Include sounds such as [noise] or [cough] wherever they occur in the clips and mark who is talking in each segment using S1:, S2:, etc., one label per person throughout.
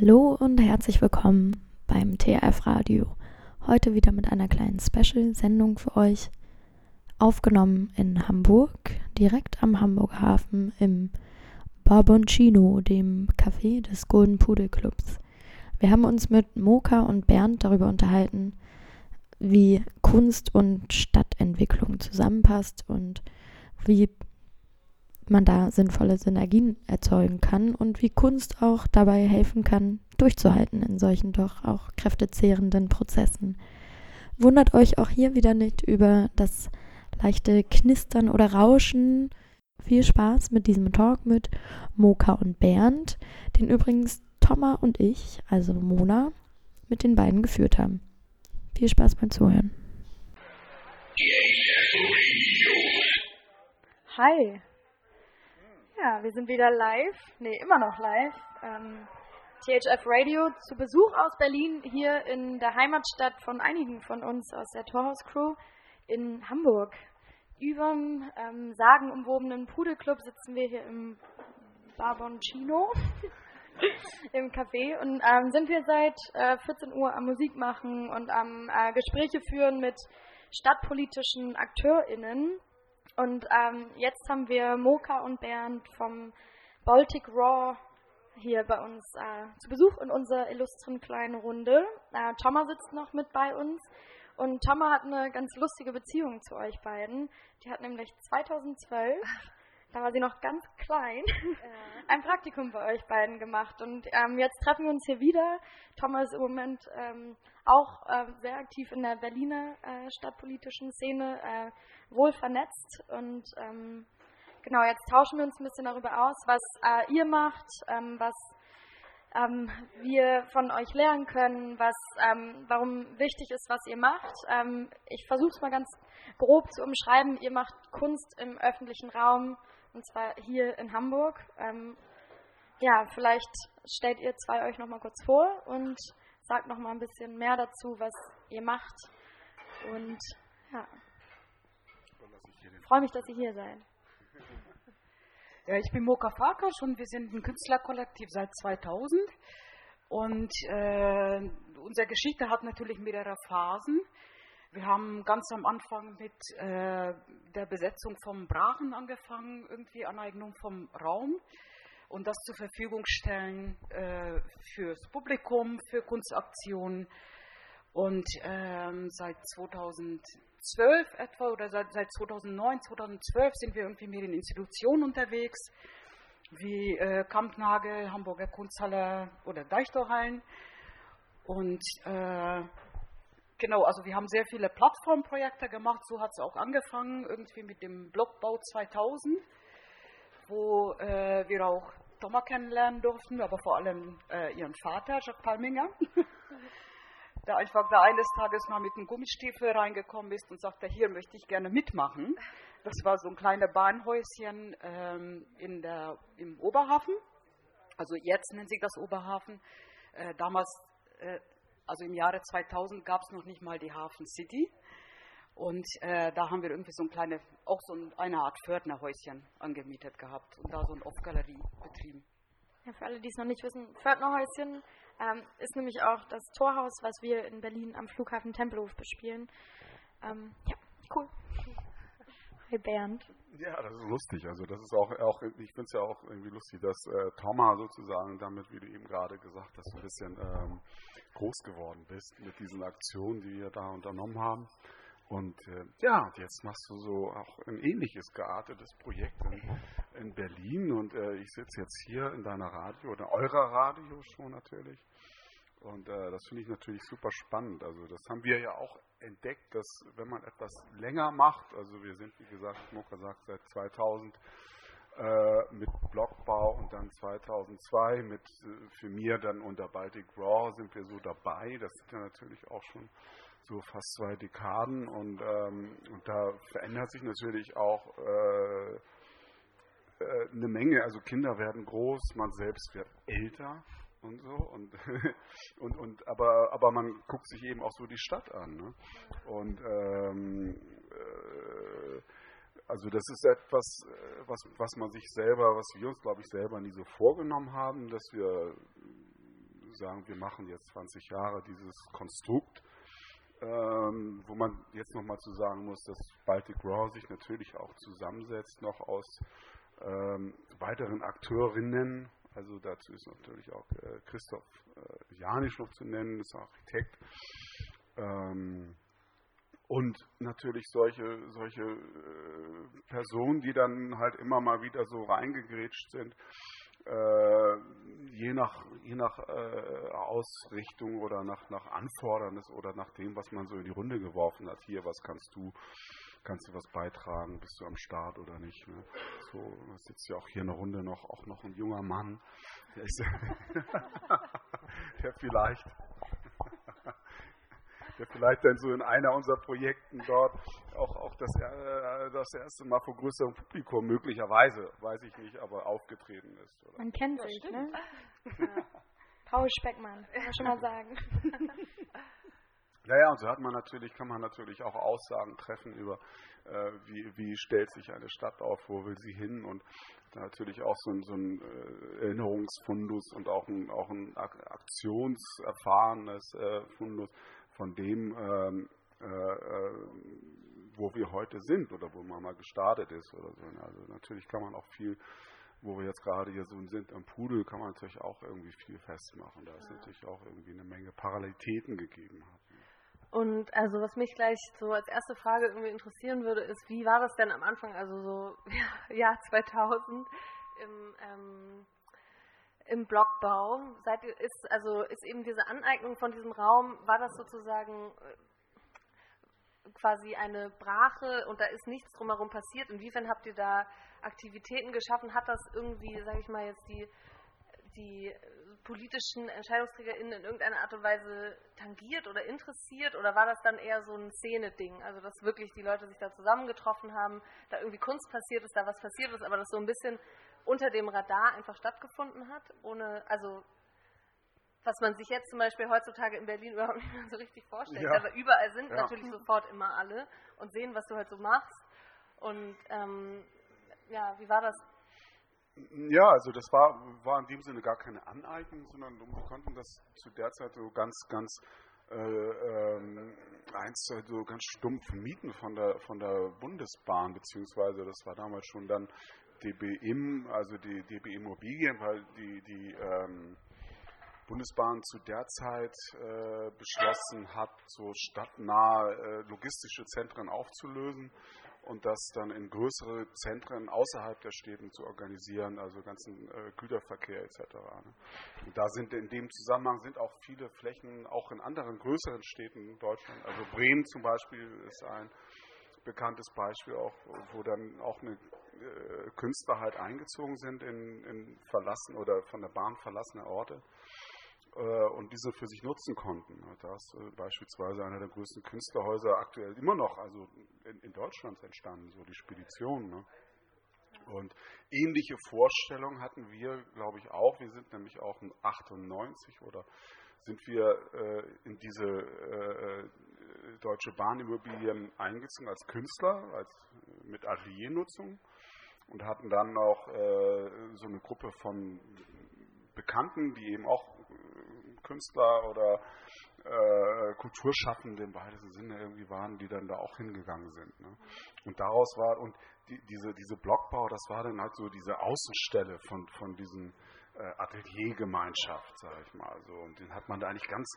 S1: Hallo und herzlich willkommen beim TRF Radio. Heute wieder mit einer kleinen Special-Sendung für euch. Aufgenommen in Hamburg, direkt am Hamburger Hafen im Barboncino, dem Café des Golden Pudel Clubs. Wir haben uns mit Moka und Bernd darüber unterhalten, wie Kunst und Stadtentwicklung zusammenpasst und wie man da sinnvolle Synergien erzeugen kann und wie Kunst auch dabei helfen kann, durchzuhalten in solchen doch auch kräftezehrenden Prozessen. Wundert euch auch hier wieder nicht über das leichte Knistern oder Rauschen. Viel Spaß mit diesem Talk mit Moka und Bernd, den übrigens Thomas und ich, also Mona, mit den beiden geführt haben. Viel Spaß beim Zuhören.
S2: Hi. Ja, wir sind wieder live, nee, immer noch live. Ähm, THF Radio zu Besuch aus Berlin, hier in der Heimatstadt von einigen von uns aus der Torhaus Crew in Hamburg. Über dem ähm, sagenumwobenen Pudelclub sitzen wir hier im Barboncino [laughs] im Café und ähm, sind wir seit äh, 14 Uhr am Musik machen und am äh, Gespräche führen mit stadtpolitischen AkteurInnen und ähm, jetzt haben wir Moka und Bernd vom Baltic Raw hier bei uns äh, zu Besuch in unserer illustren kleinen Runde. Äh, Thomas sitzt noch mit bei uns. Und Thomas hat eine ganz lustige Beziehung zu euch beiden. Die hat nämlich 2012, da war sie noch ganz klein, ja. [laughs] ein Praktikum bei euch beiden gemacht. Und ähm, jetzt treffen wir uns hier wieder. Thomas ist im Moment ähm, auch äh, sehr aktiv in der Berliner äh, stadtpolitischen Szene, äh, wohl vernetzt. Und ähm, genau, jetzt tauschen wir uns ein bisschen darüber aus, was äh, ihr macht, ähm, was ähm, wir von euch lernen können, was, ähm, warum wichtig ist, was ihr macht. Ähm, ich versuche es mal ganz grob zu umschreiben. Ihr macht Kunst im öffentlichen Raum und zwar hier in Hamburg. Ähm, ja, vielleicht stellt ihr zwei euch noch mal kurz vor und sagt noch mal ein bisschen mehr dazu, was ihr macht. Und ja, freue mich, dass ihr hier seid. [laughs]
S3: Ja, ich bin Moka Farkas und wir sind ein Künstlerkollektiv seit 2000. Und äh, unsere Geschichte hat natürlich mehrere Phasen. Wir haben ganz am Anfang mit äh, der Besetzung vom Brachen angefangen, irgendwie Aneignung vom Raum und das zur Verfügung stellen äh, fürs Publikum, für Kunstaktionen. Und ähm, seit 2012 etwa oder seit, seit 2009, 2012 sind wir irgendwie mehr in Institutionen unterwegs, wie äh, Kampnagel, Hamburger Kunsthalle oder Deichtorhallen. Und äh, genau, also wir haben sehr viele Plattformprojekte gemacht, so hat es auch angefangen, irgendwie mit dem Blockbau 2000 wo äh, wir auch Thomas kennenlernen durften, aber vor allem äh, ihren Vater, Jacques Palminger, [laughs] der einfach da eines Tages mal mit einem Gummistiefel reingekommen ist und sagte, hier möchte ich gerne mitmachen. Das war so ein kleines Bahnhäuschen ähm, in der, im Oberhafen. Also jetzt nennt sich das Oberhafen. Äh, damals, äh, also im Jahre 2000 gab es noch nicht mal die Hafen City. Und äh, da haben wir irgendwie so ein kleine, auch so eine Art Pförtnerhäuschen angemietet gehabt und da so eine Off-Galerie betrieben.
S2: Ja, für alle, die es noch nicht wissen, Pförtnerhäuschen ähm, ist nämlich auch das Torhaus, was wir in Berlin am Flughafen Tempelhof bespielen. Ähm, ja, cool. Hi Bernd.
S4: Ja, das ist lustig. Also das ist auch, auch ich finde es ja auch irgendwie lustig, dass äh, Thomas sozusagen damit, wie du eben gerade gesagt hast, ein bisschen ähm, groß geworden bist mit diesen Aktionen, die wir da unternommen haben. Und äh, ja, jetzt machst du so auch ein ähnliches geartetes Projekt in, in Berlin und äh, ich sitze jetzt hier in deiner Radio oder eurer Radio schon natürlich. Und äh, das finde ich natürlich super spannend. Also das haben wir ja auch entdeckt, dass wenn man etwas länger macht, also wir sind wie gesagt, Moka sagt seit 2000 äh, mit Blockbau und dann 2002 mit äh, für mir dann unter Baltic Raw sind wir so dabei. Das sind ja natürlich auch schon so fast zwei Dekaden und, ähm, und da verändert sich natürlich auch äh, äh, eine Menge. Also Kinder werden groß, man selbst wird älter und so und, [laughs] und, und aber, aber man guckt sich eben auch so die Stadt an. Ne? Und ähm, äh, also das ist etwas, äh, was, was man sich selber, was wir uns, glaube ich, selber nie so vorgenommen haben, dass wir sagen, wir machen jetzt 20 Jahre dieses Konstrukt, ähm, wo man jetzt nochmal zu sagen muss, dass Baltic Raw sich natürlich auch zusammensetzt, noch aus ähm, weiteren Akteurinnen. Also dazu ist natürlich auch äh, Christoph äh, Janisch noch zu nennen, ist Architekt. Ähm, und natürlich solche, solche äh, Personen, die dann halt immer mal wieder so reingegrätscht sind, je nach, je nach äh, Ausrichtung oder nach, nach Anfordernis oder nach dem, was man so in die Runde geworfen hat. Hier, was kannst du, kannst du was beitragen, bist du am Start oder nicht. Ne? So sitzt ja auch hier in der Runde noch, auch noch ein junger Mann, der, ist, [laughs] der vielleicht der vielleicht dann so in einer unserer Projekten dort auch, auch das, äh, das erste Mal vor größerem Publikum möglicherweise, weiß ich nicht, aber aufgetreten ist.
S2: Oder? Man kennt sich, ne? Ja. Paul Speckmann, kann man schon mal [laughs] sagen.
S4: Naja, und so hat man natürlich, kann man natürlich auch Aussagen treffen über, äh, wie, wie stellt sich eine Stadt auf, wo will sie hin und natürlich auch so ein, so ein äh, Erinnerungsfundus und auch ein, auch ein aktionserfahrenes äh, Fundus von dem, ähm, äh, äh, wo wir heute sind oder wo man mal gestartet ist oder so. Also natürlich kann man auch viel, wo wir jetzt gerade hier so sind am Pudel, kann man natürlich auch irgendwie viel festmachen. Da ist ja. natürlich auch irgendwie eine Menge Parallelitäten gegeben hat.
S5: Und also was mich gleich so als erste Frage irgendwie interessieren würde, ist, wie war das denn am Anfang, also so [laughs] ja, Jahr 2000 im ähm, im Blockbau? Seid ihr, ist, also ist eben diese Aneignung von diesem Raum, war das sozusagen äh, quasi eine Brache und da ist nichts drumherum passiert? Inwiefern habt ihr da Aktivitäten geschaffen? Hat das irgendwie, sage ich mal, jetzt die, die politischen EntscheidungsträgerInnen in irgendeiner Art und Weise tangiert oder interessiert? Oder war das dann eher so ein Szene-Ding? Also, dass wirklich die Leute sich da zusammengetroffen haben, da irgendwie Kunst passiert ist, da was passiert ist, aber das so ein bisschen unter dem Radar einfach stattgefunden hat, ohne, also was man sich jetzt zum Beispiel heutzutage in Berlin [laughs] überhaupt nicht mehr so richtig vorstellt. Ja. Aber überall sind ja. natürlich sofort immer alle und sehen, was du halt so machst. Und ähm, ja, wie war das?
S4: Ja, also das war, war in dem Sinne gar keine Aneignung, sondern wir konnten das zu der Zeit so ganz, ganz äh, ähm, eins so ganz stumpf mieten von der von der Bundesbahn, beziehungsweise das war damals schon dann DB Im, also die DB Immobilien, weil die, die ähm, Bundesbahn zu der Zeit äh, beschlossen hat, so stadtnahe äh, logistische Zentren aufzulösen und das dann in größere Zentren außerhalb der Städten zu organisieren, also ganzen äh, Güterverkehr etc. Ne? Und da sind in dem Zusammenhang sind auch viele Flächen auch in anderen größeren Städten in Deutschland, also Bremen zum Beispiel ist ein bekanntes Beispiel auch, wo dann auch eine Künstler halt eingezogen sind in, in verlassen oder von der Bahn verlassene Orte äh, und diese für sich nutzen konnten. Da ist äh, beispielsweise einer der größten Künstlerhäuser aktuell immer noch, also in, in Deutschland entstanden, so die Spedition. Ne? Und ähnliche Vorstellungen hatten wir, glaube ich, auch. Wir sind nämlich auch in 98 oder sind wir äh, in diese äh, Deutsche Bahnimmobilien eingezogen als Künstler, als, mit Ateliernutzung und hatten dann auch äh, so eine Gruppe von Bekannten, die eben auch äh, Künstler oder äh, Kulturschaffende im weitesten Sinne irgendwie waren, die dann da auch hingegangen sind. Ne? Und daraus war, und die, diese, diese Blockbau, das war dann halt so diese Außenstelle von, von diesen äh, Ateliergemeinschaft, sage ich mal. So. Und den hat man da eigentlich ganz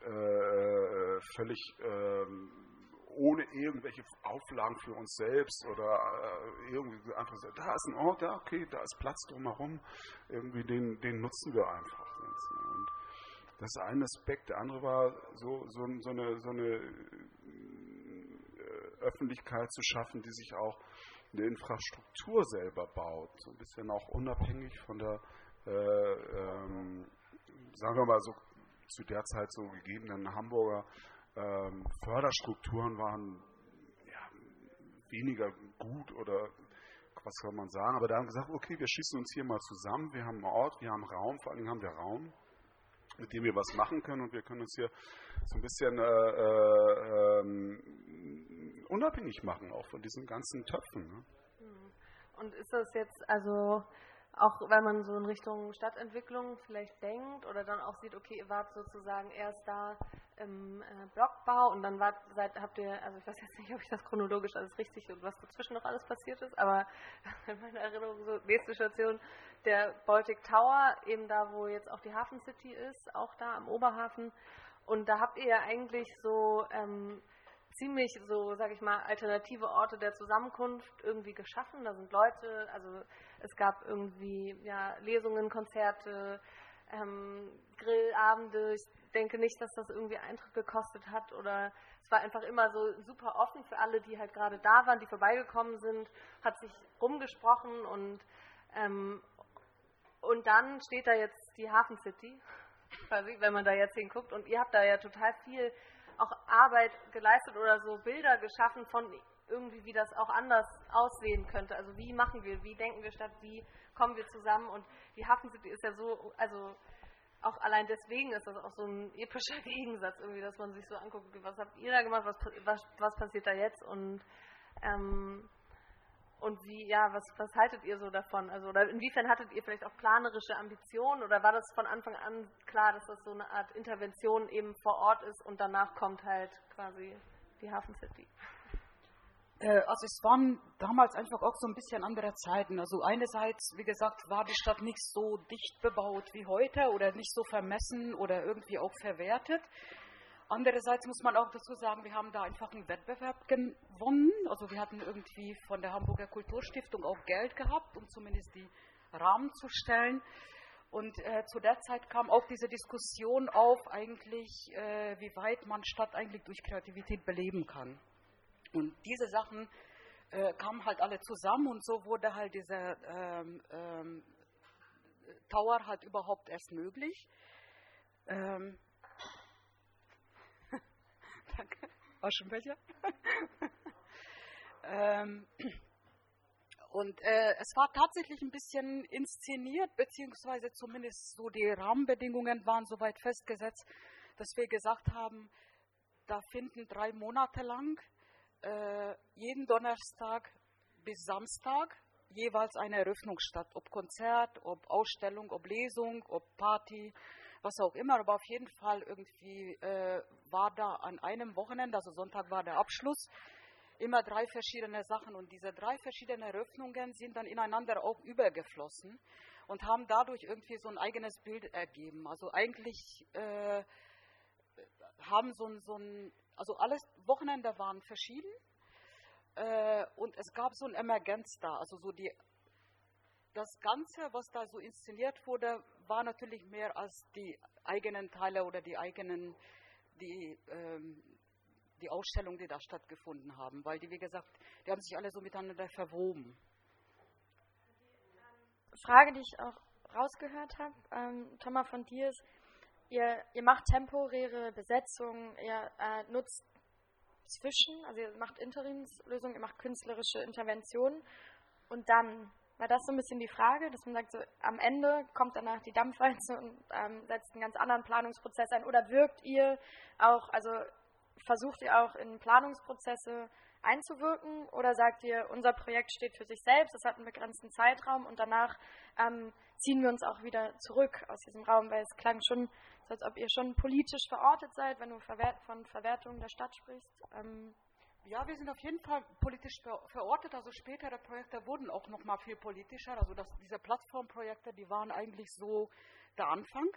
S4: äh, völlig ähm, ohne irgendwelche Auflagen für uns selbst oder äh, irgendwie einfach so, da ist ein Ort, da, okay, da ist Platz drumherum, irgendwie den, den nutzen wir einfach. Und das ist ein Aspekt. Der andere war so, so, so eine, so eine äh, Öffentlichkeit zu schaffen, die sich auch eine Infrastruktur selber baut, so ein bisschen auch unabhängig von der, äh, ähm, sagen wir mal so, zu der Zeit so gegebenen Hamburger ähm, Förderstrukturen waren ja, weniger gut oder was soll man sagen, aber da haben wir gesagt, okay, wir schießen uns hier mal zusammen, wir haben einen Ort, wir haben Raum, vor allem haben wir Raum, mit dem wir was machen können und wir können uns hier so ein bisschen äh, äh, ähm, unabhängig machen, auch von diesen ganzen Töpfen. Ne?
S5: Und ist das jetzt, also auch wenn man so in Richtung Stadtentwicklung vielleicht denkt oder dann auch sieht, okay, ihr wart sozusagen erst da im äh, Blockbau und dann wart, seid, habt ihr, also ich weiß jetzt nicht, ob ich das chronologisch alles richtig und was dazwischen noch alles passiert ist, aber [laughs] in meiner Erinnerung so nächste Station der Baltic Tower, eben da, wo jetzt auch die Hafen City ist, auch da am Oberhafen. Und da habt ihr ja eigentlich so ähm, ziemlich so, sag ich mal, alternative Orte der Zusammenkunft irgendwie geschaffen. Da sind Leute, also es gab irgendwie ja, Lesungen, Konzerte, ähm, Grillabende. Ich denke nicht, dass das irgendwie Eintritt gekostet hat oder es war einfach immer so super offen für alle, die halt gerade da waren, die vorbeigekommen sind, hat sich rumgesprochen und ähm, und dann steht da jetzt die Hafen City, [laughs] wenn man da jetzt hinguckt und ihr habt da ja total viel auch Arbeit geleistet oder so Bilder geschaffen von irgendwie, wie das auch anders aussehen könnte. Also wie machen wir, wie denken wir statt, wie kommen wir zusammen und die Hafen City ist ja so, also auch allein deswegen ist das auch so ein epischer [laughs] Gegensatz irgendwie, dass man sich so anguckt, was habt ihr da gemacht, was, was, was passiert da jetzt und ähm, und wie, ja, was, was haltet ihr so davon? Also, oder inwiefern hattet ihr vielleicht auch planerische Ambitionen oder war das von Anfang an klar, dass das so eine Art Intervention eben vor Ort ist und danach kommt halt quasi die Hafen City?
S3: Äh, also es waren damals einfach auch so ein bisschen andere Zeiten. Also einerseits, wie gesagt, war die Stadt nicht so dicht bebaut wie heute oder nicht so vermessen oder irgendwie auch verwertet. Andererseits muss man auch dazu sagen, wir haben da einfach einen Wettbewerb gewonnen. Also wir hatten irgendwie von der Hamburger Kulturstiftung auch Geld gehabt, um zumindest die Rahmen zu stellen. Und äh, zu der Zeit kam auch diese Diskussion auf, eigentlich, äh, wie weit man Stadt eigentlich durch Kreativität beleben kann. Und diese Sachen äh, kamen halt alle zusammen und so wurde halt dieser ähm, ähm, Tower halt überhaupt erst möglich. Ähm, Danke. Aschenbecher. [laughs] ähm, und äh, es war tatsächlich ein bisschen inszeniert, beziehungsweise zumindest so die Rahmenbedingungen waren soweit festgesetzt, dass wir gesagt haben, da finden drei Monate lang äh, jeden Donnerstag bis Samstag jeweils eine Eröffnung statt, ob Konzert, ob Ausstellung, ob Lesung, ob Party, was auch immer, aber auf jeden Fall irgendwie äh, war da an einem Wochenende, also Sonntag war der Abschluss, immer drei verschiedene Sachen und diese drei verschiedenen Eröffnungen sind dann ineinander auch übergeflossen und haben dadurch irgendwie so ein eigenes Bild ergeben. Also eigentlich äh, haben so ein, so ein, also alles Wochenende waren verschieden äh, und es gab so ein Emergenz da, also so die das Ganze, was da so inszeniert wurde, war natürlich mehr als die eigenen Teile oder die eigenen, die, ähm, die Ausstellungen, die da stattgefunden haben, weil die, wie gesagt, die haben sich alle so miteinander verwoben.
S2: Frage, die ich auch rausgehört habe, ähm, Thomas von dir ihr, ihr macht temporäre Besetzungen, ihr äh, nutzt zwischen, also ihr macht Interimslösungen, ihr macht künstlerische Interventionen und dann war das so ein bisschen die Frage, dass man sagt, so, am Ende kommt danach die Dampfwalze und ähm, setzt einen ganz anderen Planungsprozess ein? Oder wirkt ihr auch, also versucht ihr auch in Planungsprozesse einzuwirken? Oder sagt ihr, unser Projekt steht für sich selbst, es hat einen begrenzten Zeitraum und danach ähm, ziehen wir uns auch wieder zurück aus diesem Raum? Weil es klang schon, so als ob ihr schon politisch verortet seid, wenn du von Verwertung der Stadt sprichst. Ähm,
S3: ja, wir sind auf jeden Fall politisch verortet. Also spätere Projekte wurden auch noch mal viel politischer. Also das, diese Plattformprojekte, die waren eigentlich so der Anfang.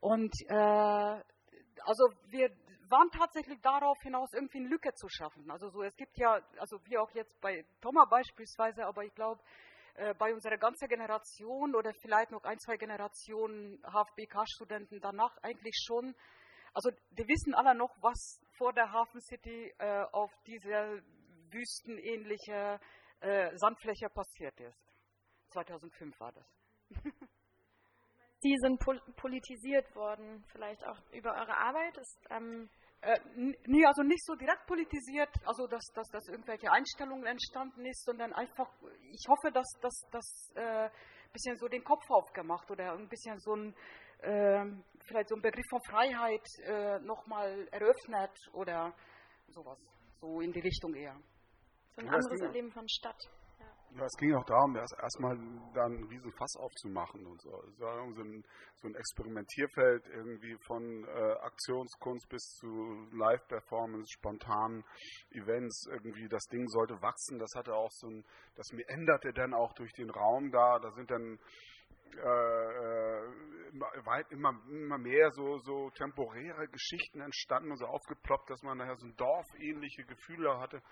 S3: Und äh, also wir waren tatsächlich darauf hinaus, irgendwie eine Lücke zu schaffen. Also so, es gibt ja, also wie auch jetzt bei Thomas beispielsweise, aber ich glaube, äh, bei unserer ganzen Generation oder vielleicht noch ein, zwei Generationen HFBK-Studenten danach eigentlich schon also die wissen alle noch, was vor der Hafen City äh, auf dieser wüstenähnliche äh, Sandfläche passiert ist. 2005 war das. [laughs]
S2: Die sind pol politisiert worden, vielleicht auch über eure Arbeit? Ist, ähm
S3: äh, nee, also nicht so direkt politisiert, also dass, dass, dass irgendwelche Einstellungen entstanden ist, sondern einfach, ich hoffe, dass das äh, ein bisschen so den Kopf aufgemacht oder ein bisschen so ein äh, vielleicht so einen Begriff von Freiheit äh, nochmal eröffnet oder sowas. So in die Richtung eher.
S2: So ein anderes Erleben von Stadt. Ja.
S4: Ja, es ging auch darum, erstmal dann ein riesen Fass aufzumachen und so. So ein, so ein Experimentierfeld irgendwie von äh, Aktionskunst bis zu Live-Performance, spontanen Events. Irgendwie das Ding sollte wachsen. Das hatte auch so ein, das mir änderte dann auch durch den Raum da. Da sind dann äh, weit immer, immer mehr so, so temporäre Geschichten entstanden und so aufgeploppt, dass man nachher so ein dorfähnliche Gefühle hatte.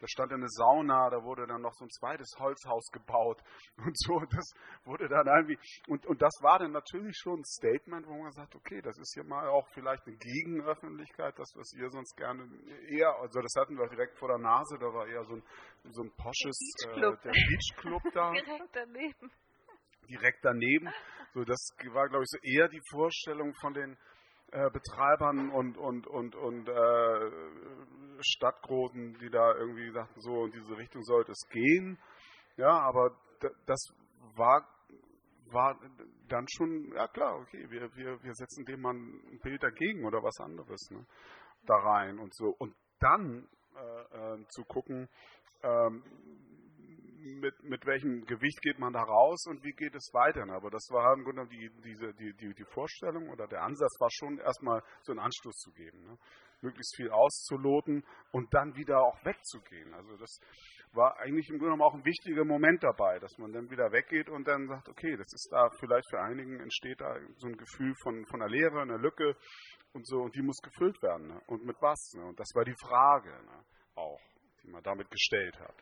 S4: Da stand eine Sauna, da wurde dann noch so ein zweites Holzhaus gebaut [laughs] und so. Das wurde dann irgendwie, und, und das war dann natürlich schon ein Statement, wo man sagt, okay, das ist hier mal auch vielleicht eine Gegenöffentlichkeit, das, was ihr sonst gerne eher, also das hatten wir direkt vor der Nase, da war eher so ein, so ein posches,
S5: Beachclub.
S4: Äh, der Beachclub da. [laughs]
S5: Direkt daneben
S4: direkt daneben. So, das war, glaube ich, so eher die Vorstellung von den äh, Betreibern und, und, und, und äh, Stadtgroßen, die da irgendwie sagten, so in diese Richtung sollte es gehen. Ja, aber das war, war dann schon, ja klar, okay, wir, wir, wir setzen dem mal ein Bild dagegen oder was anderes ne, da rein und so. Und dann äh, äh zu gucken, ähm, mit, mit welchem Gewicht geht man da raus und wie geht es weiter. Aber das war im Grunde die, diese, die, die, die Vorstellung oder der Ansatz war schon erstmal so einen Anstoß zu geben. Ne? Möglichst viel auszuloten und dann wieder auch wegzugehen. Also das war eigentlich im Grunde genommen auch ein wichtiger Moment dabei, dass man dann wieder weggeht und dann sagt, okay, das ist da vielleicht für einigen entsteht da so ein Gefühl von, von einer Leere, einer Lücke und so und die muss gefüllt werden. Ne? Und mit was? Ne? Und das war die Frage ne? auch, die man damit gestellt hat.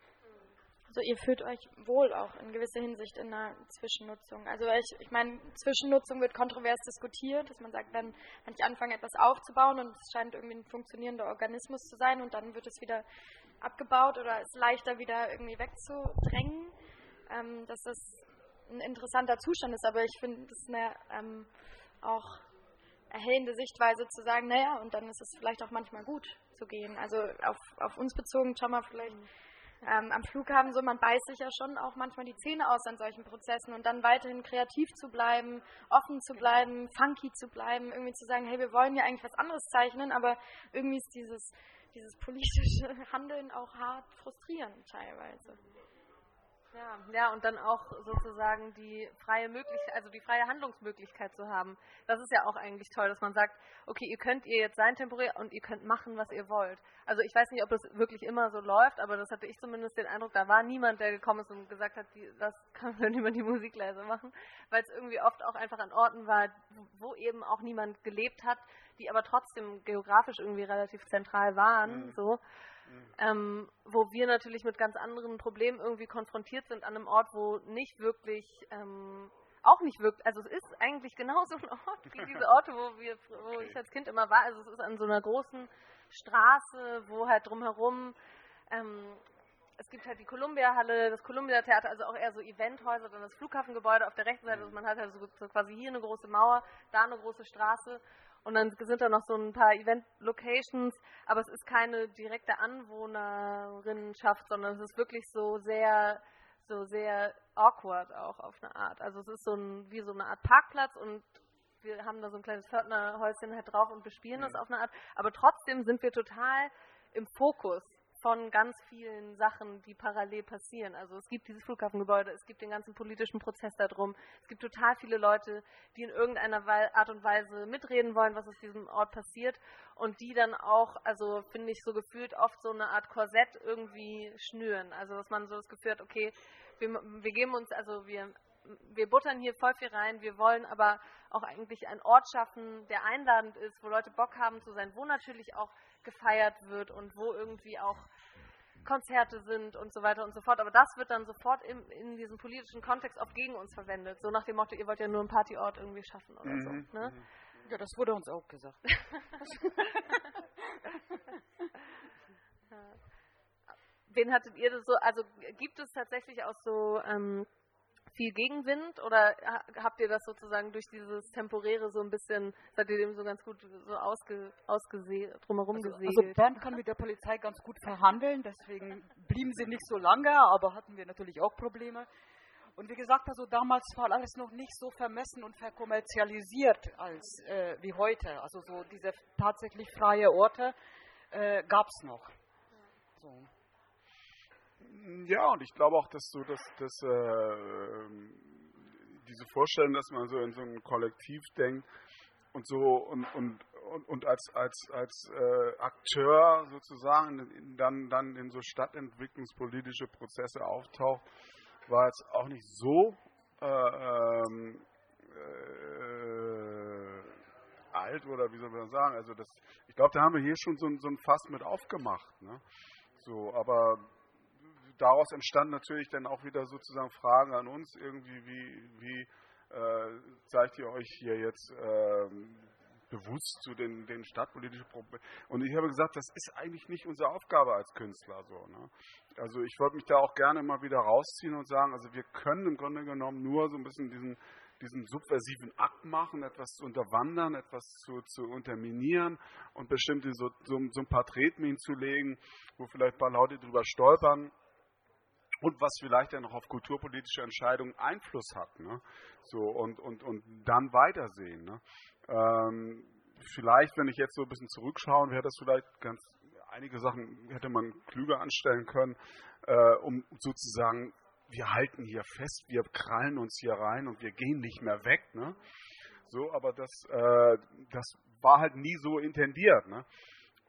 S2: Also ihr fühlt euch wohl auch in gewisser Hinsicht in einer Zwischennutzung. Also ich, ich meine, Zwischennutzung wird kontrovers diskutiert, dass man sagt, wenn, wenn ich anfange etwas aufzubauen und es scheint irgendwie ein funktionierender Organismus zu sein und dann wird es wieder abgebaut oder ist leichter wieder irgendwie wegzudrängen, ähm, dass das ein interessanter Zustand ist. Aber ich finde, das ist eine ähm, auch erhellende Sichtweise zu sagen, naja, und dann ist es vielleicht auch manchmal gut zu gehen. Also auf, auf uns bezogen, mal vielleicht. Mhm ähm, am Flughafen so, man beißt sich ja schon auch manchmal die Zähne aus an solchen Prozessen und dann weiterhin kreativ zu bleiben, offen zu bleiben, funky zu bleiben, irgendwie zu sagen, hey, wir wollen ja eigentlich was anderes zeichnen, aber irgendwie ist dieses, dieses politische [laughs] Handeln auch hart frustrierend teilweise.
S5: Ja, ja, und dann auch sozusagen die freie Möglichkeit, also die freie Handlungsmöglichkeit zu haben. Das ist ja auch eigentlich toll, dass man sagt, okay, ihr könnt ihr jetzt sein temporär und ihr könnt machen, was ihr wollt. Also ich weiß nicht, ob das wirklich immer so läuft, aber das hatte ich zumindest den Eindruck, da war niemand, der gekommen ist und gesagt hat, die, das kann man über die Musik leise machen, weil es irgendwie oft auch einfach an Orten war, wo eben auch niemand gelebt hat, die aber trotzdem geografisch irgendwie relativ zentral waren, mhm. so. Ähm, wo wir natürlich mit ganz anderen Problemen irgendwie konfrontiert sind an einem Ort, wo nicht wirklich, ähm, auch nicht wirklich, also es ist eigentlich genauso ein Ort wie [laughs] diese Orte, wo, wir, wo ich als Kind immer war. Also es ist an so einer großen Straße, wo halt drumherum ähm, es gibt halt die Columbia-Halle, das Columbia-Theater, also auch eher so Eventhäuser, dann das Flughafengebäude auf der rechten Seite. Also man hat halt so, so quasi hier eine große Mauer, da eine große Straße und dann sind da noch so ein paar Event-Locations, aber es ist keine direkte Anwohnerinnenschaft, sondern es ist wirklich so sehr, so sehr awkward auch auf eine Art. Also es ist so ein, wie so eine Art Parkplatz und wir haben da so ein kleines Pförtnerhäuschen halt drauf und bespielen das auf eine Art, aber trotzdem sind wir total im Fokus von ganz vielen Sachen, die parallel passieren. Also es gibt dieses Flughafengebäude, es gibt den ganzen politischen Prozess darum, es gibt total viele Leute, die in irgendeiner Art und Weise mitreden wollen, was aus diesem Ort passiert und die dann auch, also finde ich so gefühlt oft so eine Art Korsett irgendwie schnüren. Also dass man so das Gefühl hat, okay, wir, wir geben uns, also wir wir buttern hier voll viel rein, wir wollen aber auch eigentlich einen Ort schaffen, der einladend ist, wo Leute Bock haben zu sein, wo natürlich auch gefeiert wird und wo irgendwie auch Konzerte sind und so weiter und so fort. Aber das wird dann sofort im, in diesem politischen Kontext auch gegen uns verwendet. So nach dem Motto, ihr wollt ja nur einen Partyort irgendwie schaffen oder mhm. so. Ne? Mhm.
S3: Ja, das wurde uns auch gesagt. [laughs] [laughs]
S5: Wen hattet ihr das so? Also gibt es tatsächlich auch so ähm, viel Gegenwind oder habt ihr das sozusagen durch dieses Temporäre so ein bisschen, seid ihr dem so ganz gut so ausge, ausgesehen, drumherum
S3: also,
S5: gesehen?
S3: Also Bernd kann mit der Polizei ganz gut verhandeln, deswegen blieben sie nicht so lange, aber hatten wir natürlich auch Probleme. Und wie gesagt, also damals war alles noch nicht so vermessen und verkommerzialisiert als äh, wie heute. Also so diese tatsächlich freie Orte äh, gab es noch. So.
S4: Ja, und ich glaube auch, dass so, dass, dass äh, diese Vorstellung, dass man so in so einem Kollektiv denkt und so und, und, und, und als, als, als äh, Akteur sozusagen dann, dann in so stadtentwicklungspolitische Prozesse auftaucht, war jetzt auch nicht so äh, ähm, äh, alt oder wie soll man sagen. Also das, ich glaube, da haben wir hier schon so, so ein Fass mit aufgemacht. Ne? So, aber daraus entstanden natürlich dann auch wieder sozusagen Fragen an uns irgendwie, wie, wie äh, zeigt ihr euch hier jetzt äh, bewusst zu den, den stadtpolitischen Problemen. Und ich habe gesagt, das ist eigentlich nicht unsere Aufgabe als Künstler so. Ne? Also ich wollte mich da auch gerne mal wieder rausziehen und sagen, also wir können im Grunde genommen nur so ein bisschen diesen diesen subversiven Akt machen, etwas zu unterwandern, etwas zu, zu unterminieren und bestimmte so, so, so ein paar Tretminen zu legen, wo vielleicht ein paar Leute drüber stolpern und was vielleicht dann noch auf kulturpolitische Entscheidungen Einfluss hat. Ne? So, und, und, und dann weitersehen. Ne? Ähm, vielleicht, wenn ich jetzt so ein bisschen zurückschaue, wäre das vielleicht ganz, einige Sachen hätte man klüger anstellen können, äh, um sozusagen wir halten hier fest, wir krallen uns hier rein und wir gehen nicht mehr weg. Ne? So, aber das, äh, das war halt nie so intendiert. Ne?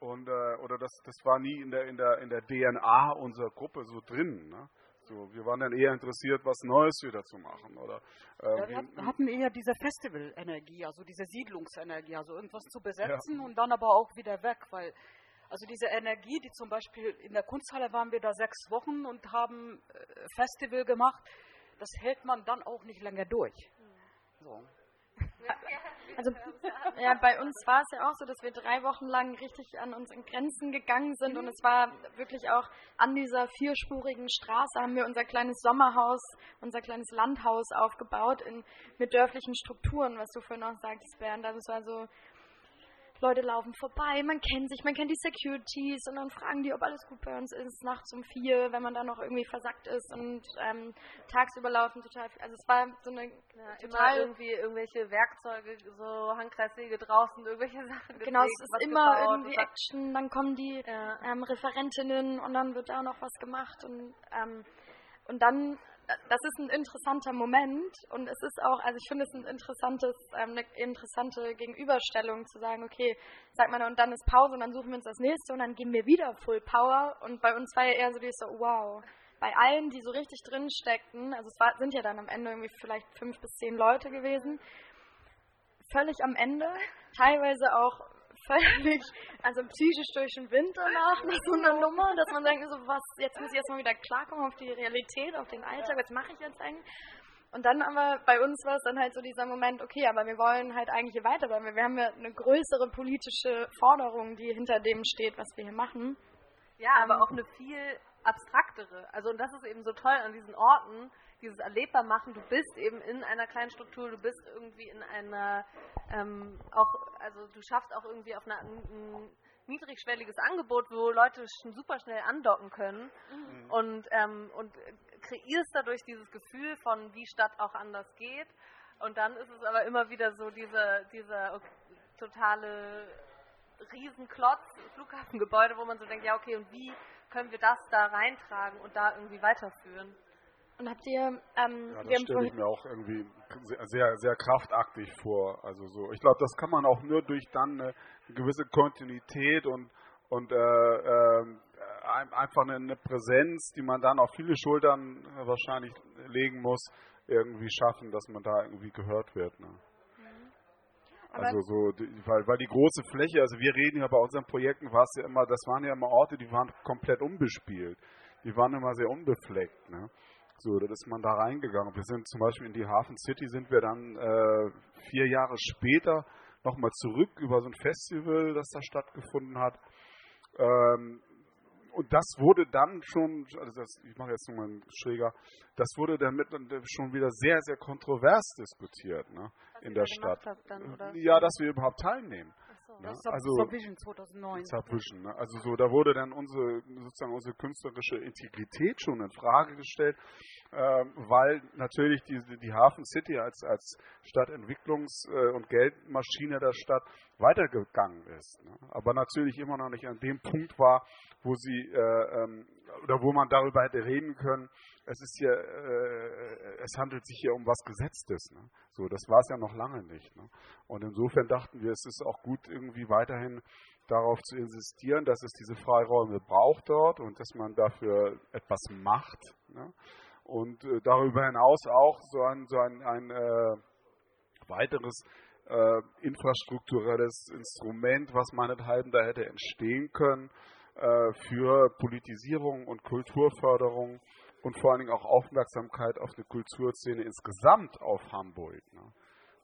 S4: Und, äh, oder das, das war nie in der, in, der, in der DNA unserer Gruppe so drin. Ne? So, wir waren dann eher interessiert, was Neues wieder zu machen. Oder,
S3: äh, ja, wir hatten eher diese Festival-Energie, also diese Siedlungsenergie, also irgendwas zu besetzen ja. und dann aber auch wieder weg, weil also diese Energie, die zum Beispiel in der Kunsthalle waren wir da sechs Wochen und haben äh, Festival gemacht, das hält man dann auch nicht länger durch. So.
S2: Also ja, bei uns war es ja auch so, dass wir drei Wochen lang richtig an unseren Grenzen gegangen sind mhm. und es war wirklich auch an dieser vierspurigen Straße haben wir unser kleines Sommerhaus, unser kleines Landhaus aufgebaut in, mit dörflichen Strukturen, was du vorhin auch sagtest, Bernd. Also es war so Leute laufen vorbei, man kennt sich, man kennt die Securities und dann fragen die, ob alles gut bei uns ist, nachts um vier, wenn man da noch irgendwie versackt ist und ähm, tagsüber laufen total viel. Also es war so eine
S5: ja, total irgendwie irgendwelche Werkzeuge, so Handkreissäge draußen, irgendwelche [laughs] Sachen.
S2: Genau, es ist immer irgendwie Action, dann kommen die ja. ähm, Referentinnen und dann wird da noch was gemacht und ähm, und dann das ist ein interessanter Moment und es ist auch, also ich finde es ein interessantes, ähm, eine interessante Gegenüberstellung zu sagen, okay, sag mal, und dann ist Pause und dann suchen wir uns das nächste und dann geben wir wieder Full Power und bei uns war ja eher so die so, wow, bei allen, die so richtig drin steckten, also es war, sind ja dann am Ende irgendwie vielleicht fünf bis zehn Leute gewesen, völlig am Ende, teilweise auch völlig, also psychisch durch den Wind danach nach so einer Nummer, dass man denkt, so was, jetzt muss ich erstmal wieder klarkommen auf die Realität, auf den Alltag, was mache ich jetzt eigentlich? Und dann aber bei uns war es dann halt so dieser Moment, okay, aber wir wollen halt eigentlich hier weiter, weil wir haben ja eine größere politische Forderung, die hinter dem steht, was wir hier machen.
S5: Ja, aber ähm, auch eine viel abstraktere. Also und das ist eben so toll an diesen Orten, dieses erlebbar machen. Du bist eben in einer kleinen Struktur, du bist irgendwie in einer ähm, auch, also du schaffst auch irgendwie auf einer, ein niedrigschwelliges Angebot, wo Leute schon super schnell andocken können mhm. und, ähm, und kreierst dadurch dieses Gefühl von, wie Stadt auch anders geht. Und dann ist es aber immer wieder so diese, dieser totale Riesenklotz, Flughafengebäude, wo man so denkt, ja okay, und wie können wir das da reintragen und da irgendwie weiterführen?
S2: Und habt ihr. Ähm,
S4: ja, das stelle ich mir auch irgendwie sehr, sehr kraftaktig vor. Also so, ich glaube, das kann man auch nur durch dann eine gewisse Kontinuität und, und äh, äh, einfach eine, Präsenz, die man dann auf viele Schultern wahrscheinlich legen muss, irgendwie schaffen, dass man da irgendwie gehört wird. Ne? Mhm. Also so, weil, weil die große Fläche, also wir reden ja bei unseren Projekten, war es ja immer, das waren ja immer Orte, die waren komplett unbespielt. Die waren immer sehr unbefleckt. Ne? So, da ist man da reingegangen. Wir sind zum Beispiel in die Hafen City, sind wir dann äh, vier Jahre später nochmal zurück über so ein Festival, das da stattgefunden hat. Ähm, und das wurde dann schon, also das, ich mache jetzt nochmal einen Schräger, das wurde dann mit, schon wieder sehr, sehr kontrovers diskutiert ne, in der Stadt. Dann, ja, dass wir überhaupt teilnehmen.
S3: Ne? Also Subvision 2009.
S4: Subvision, ne? Also so, da wurde dann unsere sozusagen unsere künstlerische Integrität schon in Frage gestellt weil natürlich die, die Hafen City als, als Stadtentwicklungs- äh, und Geldmaschine der Stadt weitergegangen ist. Ne? Aber natürlich immer noch nicht an dem Punkt war, wo sie äh, ähm, oder wo man darüber hätte reden können, es ist hier, äh, es handelt sich hier um was Gesetztes. Ne? So, das war es ja noch lange nicht. Ne? Und insofern dachten wir, es ist auch gut, irgendwie weiterhin darauf zu insistieren, dass es diese Freiräume braucht dort und dass man dafür etwas macht. Ne? Und äh, darüber hinaus auch so ein, so ein, ein äh, weiteres äh, infrastrukturelles Instrument, was meinethalben da hätte entstehen können äh, für Politisierung und Kulturförderung und vor allen Dingen auch Aufmerksamkeit auf eine Kulturszene insgesamt auf Hamburg. Ne?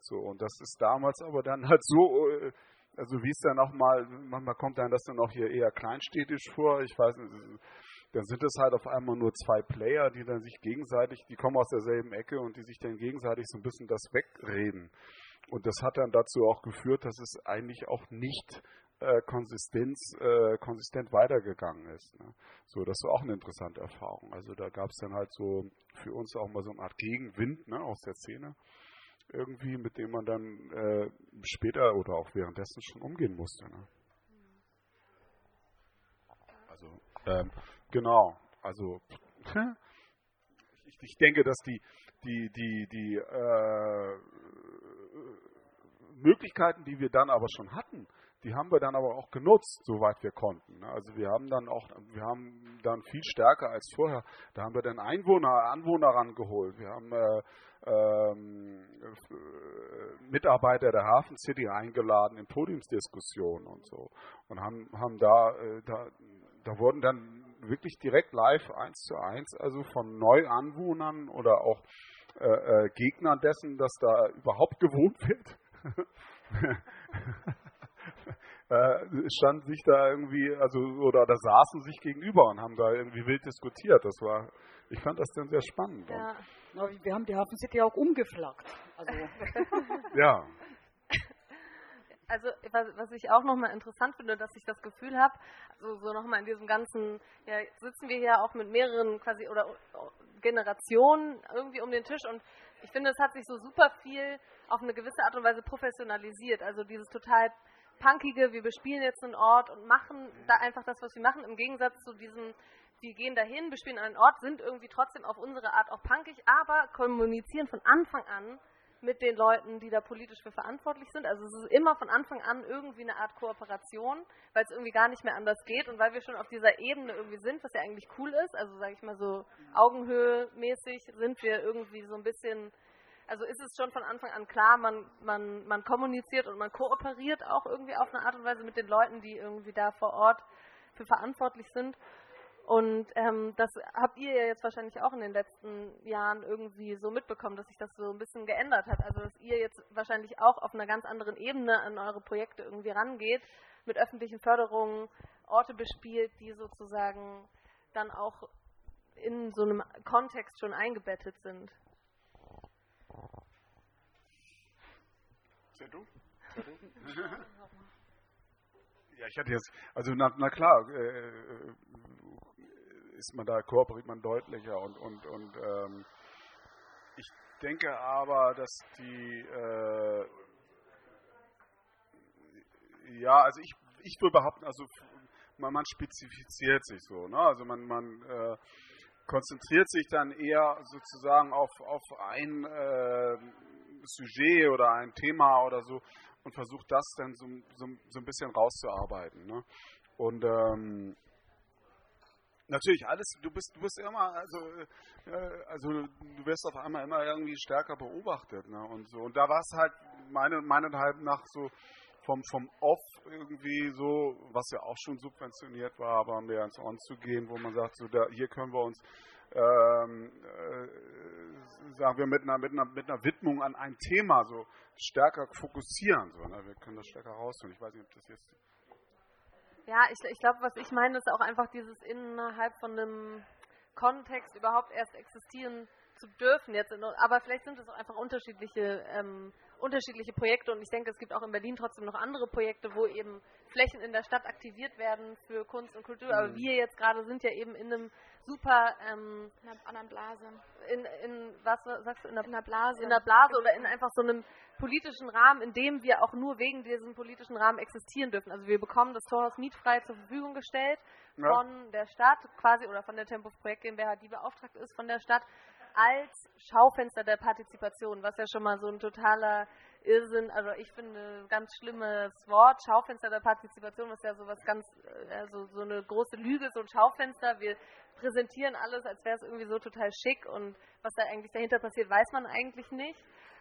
S4: So, und das ist damals aber dann [laughs] halt so, äh, also wie es dann auch mal, manchmal kommt dann das dann auch hier eher kleinstädtisch vor, ich weiß nicht, dann sind es halt auf einmal nur zwei Player, die dann sich gegenseitig, die kommen aus derselben Ecke und die sich dann gegenseitig so ein bisschen das wegreden. Und das hat dann dazu auch geführt, dass es eigentlich auch nicht äh, Konsistenz, äh, konsistent weitergegangen ist. Ne? So, das war auch eine interessante Erfahrung. Also da gab es dann halt so für uns auch mal so eine Art Gegenwind ne, aus der Szene irgendwie, mit dem man dann äh, später oder auch währenddessen schon umgehen musste. Ne? Also ähm, genau, also ich, ich, denke, dass die die die die äh, Möglichkeiten, die wir dann aber schon hatten, die haben wir dann aber auch genutzt, soweit wir konnten. Ne? Also wir haben dann auch, wir haben dann viel stärker als vorher, da haben wir dann Einwohner, Anwohner rangeholt. Wir haben äh, ähm, Mitarbeiter der Hafen City eingeladen in Podiumsdiskussionen und so und haben, haben da, äh, da, da wurden dann wirklich direkt live eins zu eins, also von Neuanwohnern oder auch äh, äh, Gegnern dessen, dass da überhaupt gewohnt wird. [laughs] äh, stand sich da irgendwie, also oder da saßen sich gegenüber und haben da irgendwie wild diskutiert. Das war, ich fand das dann sehr spannend.
S3: Ja. wir haben die Hafen City auch umgeflaggt. Also.
S4: ja. [laughs]
S5: Also was, ich auch nochmal interessant finde, dass ich das Gefühl habe, also so nochmal in diesem ganzen, ja, sitzen wir hier auch mit mehreren quasi oder Generationen irgendwie um den Tisch und ich finde, es hat sich so super viel auf eine gewisse Art und Weise professionalisiert. Also dieses total punkige, wir bespielen jetzt einen Ort und machen da einfach das, was wir machen, im Gegensatz zu diesem, wir gehen dahin, bespielen einen Ort, sind irgendwie trotzdem auf unsere Art auch punkig, aber kommunizieren von Anfang an mit den Leuten, die da politisch für verantwortlich sind. Also es ist immer von Anfang an irgendwie eine Art Kooperation, weil es irgendwie gar nicht mehr anders geht und weil wir schon auf dieser Ebene irgendwie sind, was ja eigentlich cool ist. Also sage ich mal so Augenhöhe mäßig sind wir irgendwie so ein bisschen also ist es schon von Anfang an klar, man, man, man kommuniziert und man kooperiert auch irgendwie auf eine Art und Weise mit den Leuten, die irgendwie da vor Ort für verantwortlich sind. Und ähm, das habt ihr ja jetzt wahrscheinlich auch in den letzten Jahren irgendwie so mitbekommen, dass sich das so ein bisschen geändert hat. Also dass ihr jetzt wahrscheinlich auch auf einer ganz anderen Ebene an eure Projekte irgendwie rangeht, mit öffentlichen Förderungen Orte bespielt, die sozusagen dann auch in so einem Kontext schon eingebettet sind.
S4: du? [laughs] ja, ich hatte jetzt, also na, na klar, äh, äh, ist man da, kooperiert man deutlicher und, und, und ähm, ich denke aber, dass die, äh, ja, also ich, ich würde behaupten, also man, man spezifiziert sich so, ne? also man, man äh, konzentriert sich dann eher sozusagen auf, auf ein äh, Sujet oder ein Thema oder so und versucht das dann so, so, so ein bisschen rauszuarbeiten. Ne? Und ähm, natürlich alles, du bist, du bist immer, also, äh, also du wirst auf einmal immer irgendwie stärker beobachtet, ne? Und so. Und da war es halt meine, meinethalb nach so vom, vom Off irgendwie so, was ja auch schon subventioniert war, aber mehr ins On zu gehen, wo man sagt, so da, hier können wir uns ähm, äh, sagen wir mit einer, mit, einer, mit einer Widmung an ein Thema so stärker fokussieren. So, ne? Wir können das stärker rausholen. Ich weiß nicht, ob das jetzt.
S5: Ja, ich, ich glaube, was ich meine, ist auch einfach dieses innerhalb von einem Kontext überhaupt erst existieren zu dürfen. Jetzt, aber vielleicht sind es auch einfach unterschiedliche ähm, unterschiedliche Projekte und ich denke, es gibt auch in Berlin trotzdem noch andere Projekte, wo eben Flächen in der Stadt aktiviert werden für Kunst und Kultur. Mhm. Aber wir jetzt gerade sind ja eben in einem super
S2: ähm, in einer anderen Blase.
S5: In, in was sagst du?
S2: In einer, in einer Blase.
S5: In einer Blase oder in einfach so einem politischen Rahmen, in dem wir auch nur wegen diesem politischen Rahmen existieren dürfen. Also wir bekommen das Torhaus mietfrei zur Verfügung gestellt ja. von der Stadt quasi oder von der Tempus Projekt GmbH, die beauftragt ist von der Stadt als Schaufenster der Partizipation, was ja schon mal so ein totaler Irrsinn, also ich finde ganz schlimmes Wort, Schaufenster der Partizipation ist ja sowas ganz, also so eine große Lüge, so ein Schaufenster. Wir präsentieren alles, als wäre es irgendwie so total schick und was da eigentlich dahinter passiert, weiß man eigentlich nicht.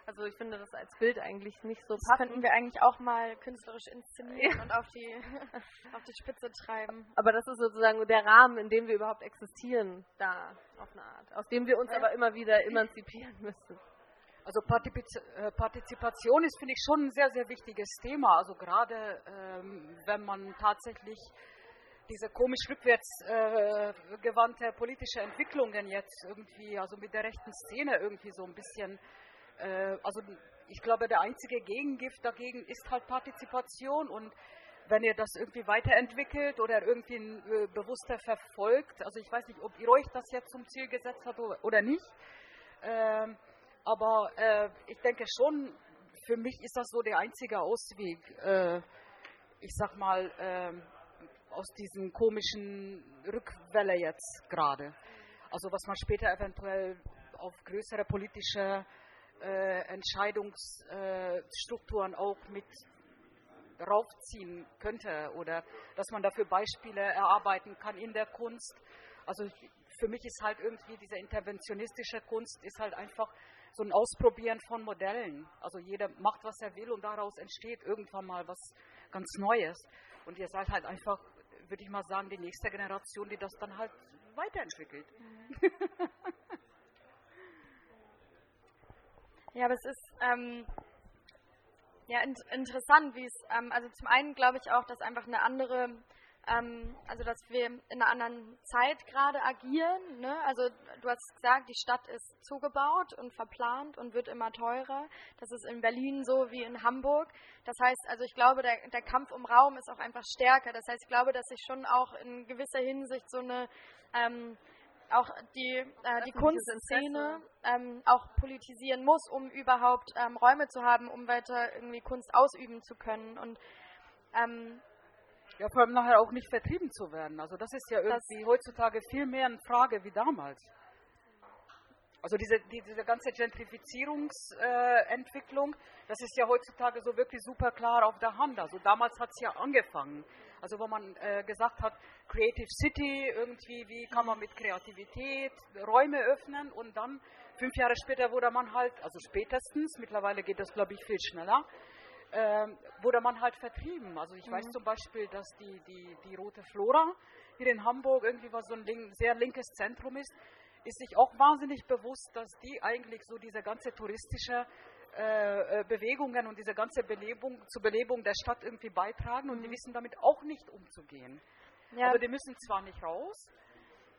S5: Also ich finde das als Bild eigentlich nicht so
S2: passend. Das könnten wir eigentlich auch mal künstlerisch inszenieren ja. und auf die, [laughs] auf die Spitze treiben.
S5: Aber das ist sozusagen der Rahmen, in dem wir überhaupt existieren, da auf eine Art. Aus dem wir uns ja. aber immer wieder emanzipieren müssen.
S3: Also äh, Partizipation ist, finde ich, schon ein sehr, sehr wichtiges Thema. Also gerade ähm, wenn man tatsächlich diese komisch rückwärts äh, gewandte politische Entwicklungen jetzt irgendwie, also mit der rechten Szene irgendwie so ein bisschen äh, also ich glaube, der einzige Gegengift dagegen ist halt Partizipation und wenn ihr das irgendwie weiterentwickelt oder irgendwie äh, bewusster verfolgt, also ich weiß nicht, ob ihr euch das jetzt zum Ziel gesetzt habt oder nicht, äh, aber äh, ich denke schon, für mich ist das so der einzige Ausweg, äh, ich sag mal, ähm, aus diesem komischen Rückwelle jetzt gerade. Also was man später eventuell auf größere politische äh, Entscheidungsstrukturen auch mit raufziehen könnte oder dass man dafür Beispiele erarbeiten kann in der Kunst. Also für mich ist halt irgendwie diese interventionistische Kunst ist halt einfach so ein Ausprobieren von Modellen. Also jeder macht, was er will und daraus entsteht irgendwann mal was ganz Neues. Und ihr seid halt einfach, würde ich mal sagen, die nächste Generation, die das dann halt weiterentwickelt. Mhm.
S2: Ja, aber es ist ähm, ja in interessant, wie es, ähm, also zum einen glaube ich auch, dass einfach eine andere, ähm, also dass wir in einer anderen Zeit gerade agieren. Ne? Also du hast gesagt, die Stadt ist zugebaut und verplant und wird immer teurer. Das ist in Berlin so wie in Hamburg. Das heißt, also ich glaube, der, der Kampf um Raum ist auch einfach stärker. Das heißt, ich glaube, dass sich schon auch in gewisser Hinsicht so eine ähm, auch die, äh, die Kunstszene ähm, auch politisieren muss, um überhaupt ähm, Räume zu haben, um weiter irgendwie Kunst ausüben zu können. Und ähm,
S3: ja, vor allem nachher auch nicht vertrieben zu werden. Also das ist ja irgendwie heutzutage viel mehr eine Frage wie damals. Also diese, die, diese ganze Gentrifizierungsentwicklung, äh, das ist ja heutzutage so wirklich super klar auf der Hand. Also damals hat es ja angefangen. Also wo man äh, gesagt hat, Creative City, irgendwie, wie kann man mit Kreativität Räume öffnen und dann fünf Jahre später wurde man halt, also spätestens, mittlerweile geht das glaube ich viel schneller, äh, wurde man halt vertrieben. Also ich mhm. weiß zum Beispiel, dass die, die, die Rote Flora hier in Hamburg irgendwie was so ein link, sehr linkes Zentrum ist, ist sich auch wahnsinnig bewusst, dass die eigentlich so diese ganze touristische äh, äh, Bewegungen und diese ganze Belebung zur Belebung der Stadt irgendwie beitragen und die mhm. wissen damit auch nicht umzugehen. Ja. Also die müssen zwar nicht raus,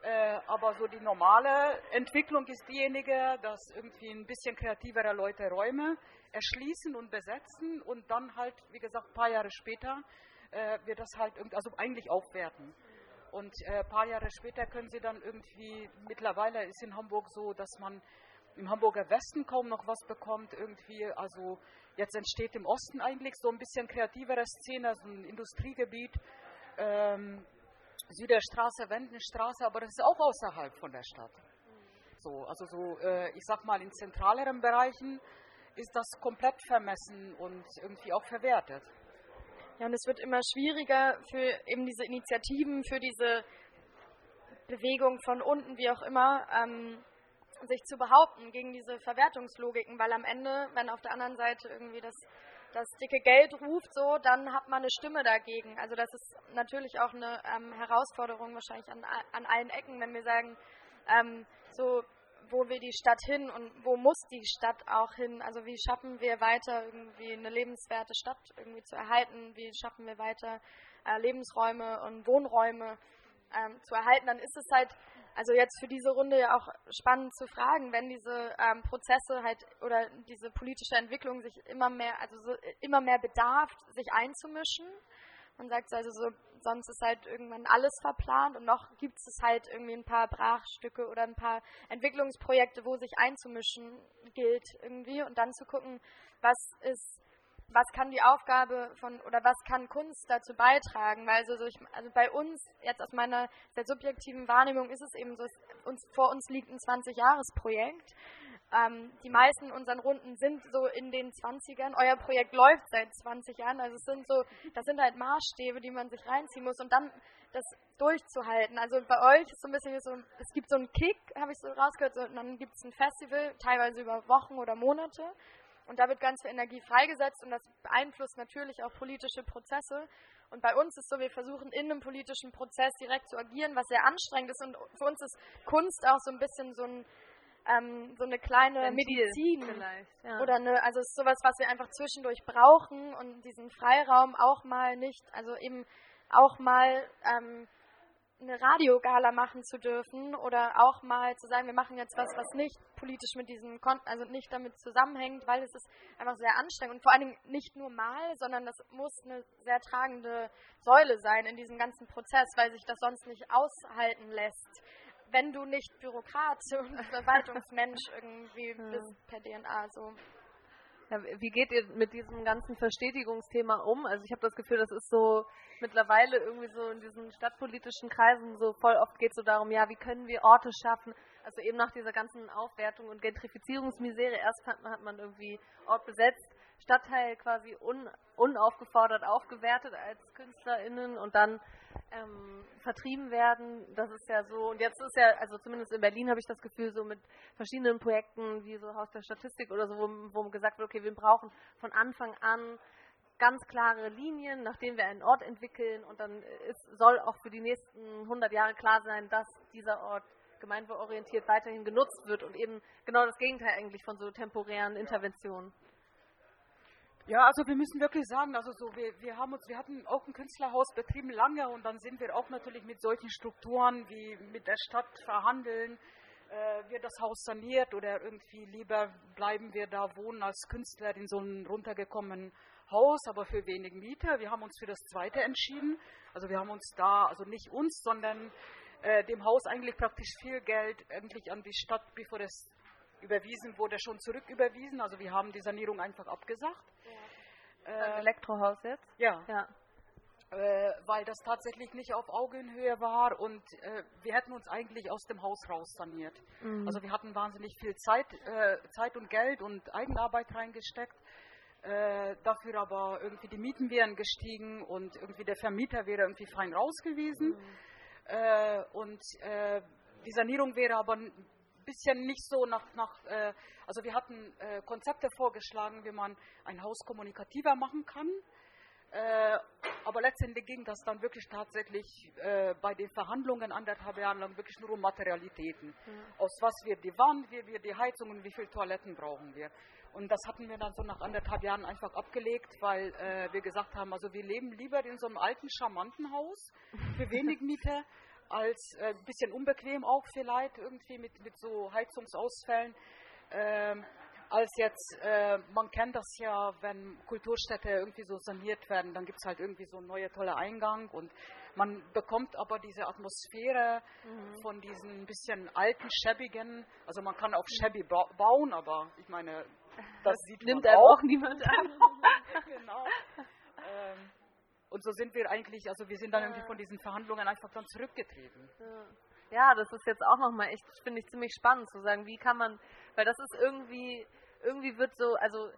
S3: äh, aber so die normale Entwicklung ist diejenige, dass irgendwie ein bisschen kreativere Leute Räume erschließen und besetzen und dann halt, wie gesagt, ein paar Jahre später äh, wird das halt also eigentlich aufwerten. Und ein äh, paar Jahre später können sie dann irgendwie, mittlerweile ist in Hamburg so, dass man im Hamburger Westen kaum noch was bekommt irgendwie. Also jetzt entsteht im Osten eigentlich so ein bisschen kreativere Szene, so ein Industriegebiet. Ähm, Süderstraße, Wendenstraße, aber das ist auch außerhalb von der Stadt. So, also so, äh, ich sag mal, in zentraleren Bereichen ist das komplett vermessen und irgendwie auch verwertet.
S2: Ja, und es wird immer schwieriger für eben diese Initiativen, für diese Bewegung von unten, wie auch immer, ähm, sich zu behaupten gegen diese Verwertungslogiken, weil am Ende, wenn auf der anderen Seite irgendwie das, das dicke Geld ruft, so, dann hat man eine Stimme dagegen. Also das ist natürlich auch eine ähm, Herausforderung wahrscheinlich an, an allen Ecken, wenn wir sagen, ähm, so, wo will die Stadt hin und wo muss die Stadt auch hin? Also wie schaffen wir weiter irgendwie eine lebenswerte Stadt irgendwie zu erhalten? Wie schaffen wir weiter äh, Lebensräume und Wohnräume ähm, zu erhalten? Dann ist es halt also jetzt für diese Runde ja auch spannend zu fragen, wenn diese ähm, Prozesse halt oder diese politische Entwicklung sich immer mehr, also so, immer mehr bedarf, sich einzumischen. Man sagt also so, sonst ist halt irgendwann alles verplant und noch gibt es halt irgendwie ein paar Brachstücke oder ein paar Entwicklungsprojekte, wo sich einzumischen gilt irgendwie und dann zu gucken, was ist was kann die Aufgabe von oder was kann Kunst dazu beitragen? Weil also, ich, also bei uns, jetzt aus meiner sehr subjektiven Wahrnehmung, ist es eben so, uns, vor uns liegt ein 20-Jahres-Projekt. Ähm, die meisten unseren Runden sind so in den 20ern. Euer Projekt läuft seit 20 Jahren. Also es sind so, das sind halt Maßstäbe, die man sich reinziehen muss und dann das durchzuhalten. Also bei euch ist so ein bisschen so, es gibt so einen Kick, habe ich so rausgehört, so, und dann gibt es ein Festival, teilweise über Wochen oder Monate. Und da wird ganz viel Energie freigesetzt und das beeinflusst natürlich auch politische Prozesse. Und bei uns ist so, wir versuchen in einem politischen Prozess direkt zu agieren, was sehr anstrengend ist. Und für uns ist Kunst auch so ein bisschen so, ein, ähm, so eine kleine Ventil Medizin. Ja. Oder eine, also es ist sowas, was wir einfach zwischendurch brauchen und diesen Freiraum auch mal nicht, also eben auch mal ähm, eine Radiogala machen zu dürfen oder auch mal zu sagen, wir machen jetzt was, was nicht politisch mit diesem, Kon also nicht damit zusammenhängt, weil es ist einfach sehr anstrengend und vor allen Dingen nicht nur mal, sondern das muss eine sehr tragende Säule sein in diesem ganzen Prozess, weil sich das sonst nicht aushalten lässt, wenn du nicht Bürokrat [laughs] und Verwaltungsmensch irgendwie bist per DNA so.
S5: Ja, wie geht ihr mit diesem ganzen Verstetigungsthema um? Also ich habe das Gefühl, das ist so mittlerweile irgendwie so in diesen stadtpolitischen Kreisen so voll oft geht es so darum, ja, wie können wir Orte schaffen? Also eben nach dieser ganzen Aufwertung und Gentrifizierungsmisere, erst hat man, hat man irgendwie Ort besetzt, Stadtteil quasi un, unaufgefordert aufgewertet als KünstlerInnen und dann ähm, vertrieben werden. Das ist ja so, und jetzt ist ja, also zumindest in Berlin habe ich das Gefühl, so mit verschiedenen Projekten wie so Haus der Statistik oder so, wo, wo gesagt wird, okay, wir brauchen von Anfang an ganz klare Linien, nachdem wir einen Ort entwickeln und dann ist, soll auch für die nächsten 100 Jahre klar sein, dass dieser Ort gemeinwohlorientiert weiterhin genutzt wird und eben genau das Gegenteil eigentlich von so temporären Interventionen.
S3: Ja, also wir müssen wirklich sagen, also so wir, wir haben uns, wir hatten auch ein Künstlerhaus betrieben lange und dann sind wir auch natürlich mit solchen Strukturen wie mit der Stadt verhandeln, äh, wird das Haus saniert oder irgendwie lieber bleiben wir da wohnen als Künstler in so einem runtergekommenen Haus, aber für wenig Miete. Wir haben uns für das zweite entschieden. Also wir haben uns da, also nicht uns, sondern äh, dem Haus eigentlich praktisch viel Geld eigentlich an die Stadt, bevor es überwiesen wurde, schon zurücküberwiesen. Also wir haben die Sanierung einfach abgesagt.
S5: Ja. Äh, Elektrohaus jetzt?
S3: Ja. ja. Äh, weil das tatsächlich nicht auf Augenhöhe war und äh, wir hätten uns eigentlich aus dem Haus raus saniert. Mhm. Also wir hatten wahnsinnig viel Zeit, äh, Zeit und Geld und Eigenarbeit reingesteckt. Äh, dafür aber irgendwie die Mieten wären gestiegen und irgendwie der Vermieter wäre irgendwie fein raus gewesen. Mhm. Äh, und die Sanierung wäre aber bisschen nicht so nach, nach äh, also wir hatten äh, Konzepte vorgeschlagen, wie man ein Haus kommunikativer machen kann. Äh, aber letztendlich ging das dann wirklich tatsächlich äh, bei den Verhandlungen anderthalb Jahre lang wirklich nur um Materialitäten. Mhm. Aus was wird die Wand, wie wird die Heizung und wie viele Toiletten brauchen wir. Und das hatten wir dann so nach anderthalb Jahren einfach abgelegt, weil äh, wir gesagt haben, also wir leben lieber in so einem alten, charmanten Haus für wenig [laughs] Miete als ein äh, bisschen unbequem auch vielleicht irgendwie mit, mit so Heizungsausfällen. Ähm, als jetzt, äh, man kennt das ja, wenn Kulturstädte irgendwie so saniert werden, dann gibt es halt irgendwie so einen neuen toller Eingang und man bekommt aber diese Atmosphäre mhm. von diesen bisschen alten, schäbigen, also man kann auch schäbig ba bauen, aber ich meine, das, das sieht
S5: nimmt
S3: man
S5: auch. auch niemand an. [laughs]
S3: genau. Ähm, und so sind wir eigentlich, also wir sind dann irgendwie von diesen Verhandlungen einfach dann zurückgetreten.
S5: Ja, das ist jetzt auch nochmal echt, finde ich, ziemlich spannend zu sagen, wie kann man, weil das ist irgendwie, irgendwie wird so, also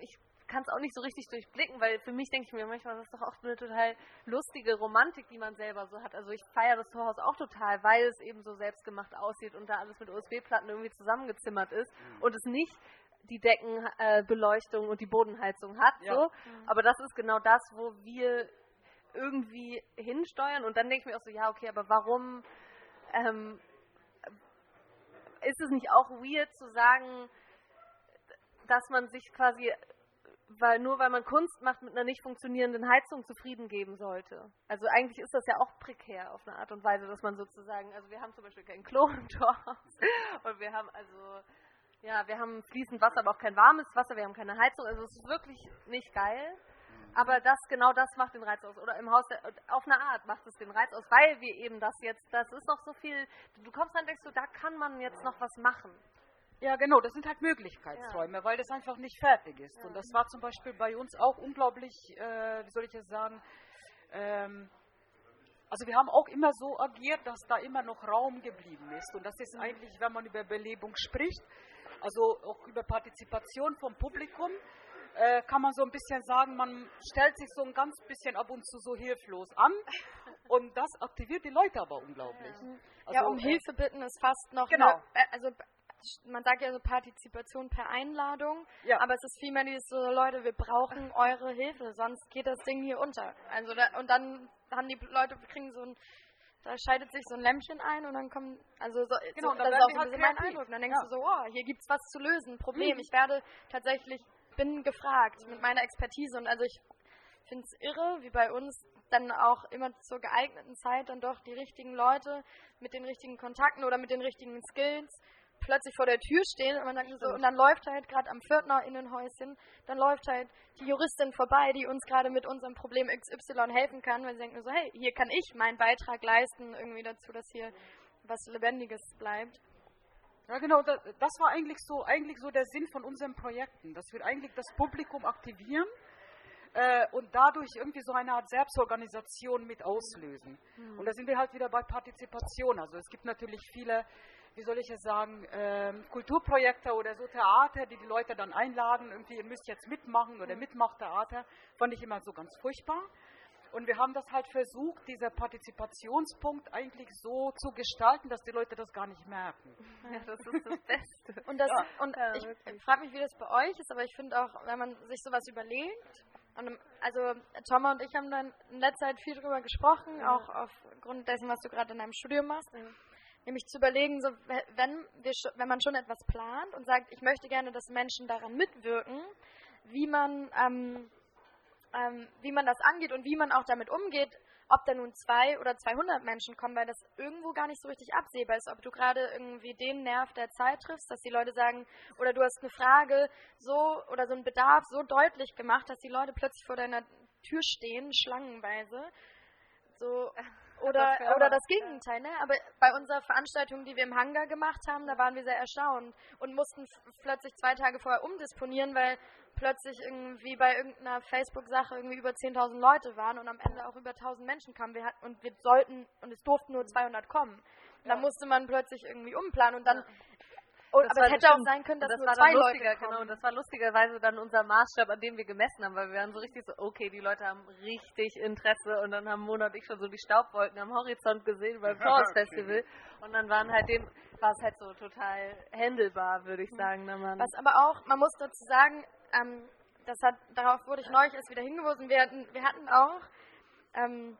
S5: ich kann es auch nicht so richtig durchblicken, weil für mich denke ich mir manchmal, das ist doch auch eine total lustige Romantik, die man selber so hat. Also ich feiere das Torhaus auch total, weil es eben so selbstgemacht aussieht und da alles mit USB-Platten irgendwie zusammengezimmert ist mhm. und es nicht die Deckenbeleuchtung äh, und die Bodenheizung hat. Ja. So. Mhm. Aber das ist genau das, wo wir irgendwie hinsteuern. Und dann denke ich mir auch so, ja, okay, aber warum ähm, ist es nicht auch weird zu sagen, dass man sich quasi weil nur weil man Kunst macht, mit einer nicht funktionierenden Heizung zufrieden geben sollte. Also eigentlich ist das ja auch prekär auf eine Art und Weise, dass man sozusagen, also wir haben zum Beispiel kein Klo im Torhaus [laughs] und wir haben also, ja, wir haben fließend Wasser, aber auch kein warmes Wasser, wir haben keine Heizung, also es ist wirklich nicht geil. Aber das, genau das macht den Reiz aus. Oder im Haus, auf eine Art macht es den Reiz aus, weil wir eben das jetzt, das ist noch so viel, du kommst dann denkst du, da kann man jetzt noch was machen.
S3: Ja, genau, das sind halt Möglichkeitsräume, ja. weil das einfach nicht fertig ist. Ja. Und das war zum Beispiel bei uns auch unglaublich, äh, wie soll ich das sagen, ähm, also wir haben auch immer so agiert, dass da immer noch Raum geblieben ist. Und das ist mhm. eigentlich, wenn man über Belebung spricht, also auch über Partizipation vom Publikum, äh, kann man so ein bisschen sagen, man stellt sich so ein ganz bisschen ab und zu so hilflos an. [laughs] Und das aktiviert die Leute aber unglaublich.
S2: Ja, also, ja um äh, Hilfe bitten ist fast noch. Genau. Eine, also man sagt ja so Partizipation per Einladung, ja. aber es ist vielmehr dieses so, Leute, wir brauchen eure Hilfe, sonst geht das Ding hier unter. Also da, und dann haben die Leute, kriegen so ein, da scheidet sich so ein Lämpchen ein und dann kommen, also so, genau, so, das ist auch so ein halt bisschen mein Eindruck. Und dann denkst ja. du so, oh, hier gibt's was zu lösen, Problem. Mhm. Ich werde tatsächlich, bin gefragt mit meiner Expertise und also ich finde es irre, wie bei uns dann auch immer zur geeigneten Zeit dann doch die richtigen Leute mit den richtigen Kontakten oder mit den richtigen Skills plötzlich vor der Tür stehen und, man sagt so, und dann läuft halt gerade am Pförtnerinnenhäuschen, dann läuft halt die Juristin vorbei, die uns gerade mit unserem Problem XY helfen kann, weil sie denken so, hey, hier kann ich meinen Beitrag leisten, irgendwie dazu, dass hier was Lebendiges bleibt.
S3: Ja, genau, das, war eigentlich so, eigentlich so der Sinn von unseren Projekten, dass wir eigentlich das Publikum aktivieren äh, und dadurch irgendwie so eine Art Selbstorganisation mit auslösen. Mhm. Und da sind wir halt wieder bei Partizipation. Also es gibt natürlich viele wie soll ich es sagen, ähm, Kulturprojekte oder so Theater, die die Leute dann einladen, irgendwie, ihr müsst jetzt mitmachen oder Mitmachtheater, fand ich immer so ganz furchtbar. Und wir haben das halt versucht, dieser Partizipationspunkt eigentlich so zu gestalten, dass die Leute das gar nicht merken.
S5: Ja, das ist das Beste.
S2: und das, ja. und ja, ich frage mich, wie das bei euch ist, aber ich finde auch, wenn man sich sowas überlegt, und, also Thomas und ich haben dann in letzter Zeit viel drüber gesprochen, ja. auch aufgrund dessen, was du gerade in deinem Studium machst. Nämlich zu überlegen, so, wenn, wir, wenn man schon etwas plant und sagt, ich möchte gerne, dass Menschen daran mitwirken, wie man, ähm, ähm, wie man das angeht und wie man auch damit umgeht, ob da nun zwei oder 200 Menschen kommen, weil das irgendwo gar nicht so richtig absehbar ist, ob du gerade irgendwie den Nerv der Zeit triffst, dass die Leute sagen, oder du hast eine Frage so oder so einen Bedarf so deutlich gemacht, dass die Leute plötzlich vor deiner Tür stehen, schlangenweise. So, oder, das oder das Gegenteil, ne? Aber bei unserer Veranstaltung, die wir im Hangar gemacht haben, da waren wir sehr erstaunt und mussten plötzlich zwei Tage vorher umdisponieren, weil plötzlich irgendwie bei irgendeiner Facebook-Sache irgendwie über 10.000 Leute waren und am Ende auch über 1.000 Menschen kamen. Wir hatten, und wir sollten, und es durften nur 200 kommen. Ja. Da musste man plötzlich irgendwie umplanen und dann ja. Und, aber es hätte auch sein können, dass das nur zwei Leute kommen.
S5: Genau, das war lustigerweise dann unser Maßstab, an dem wir gemessen haben, weil wir waren so richtig so, okay, die Leute haben richtig Interesse. Und dann haben Mona und ich schon so die Staubwolken am Horizont gesehen beim [laughs] Forest Festival. Und dann waren halt dem, war es halt so total händelbar, würde ich sagen. Ne,
S2: Was aber auch, man muss dazu sagen, ähm, das hat, darauf wurde ich neulich erst wieder hingewiesen, wir hatten, wir hatten auch ähm,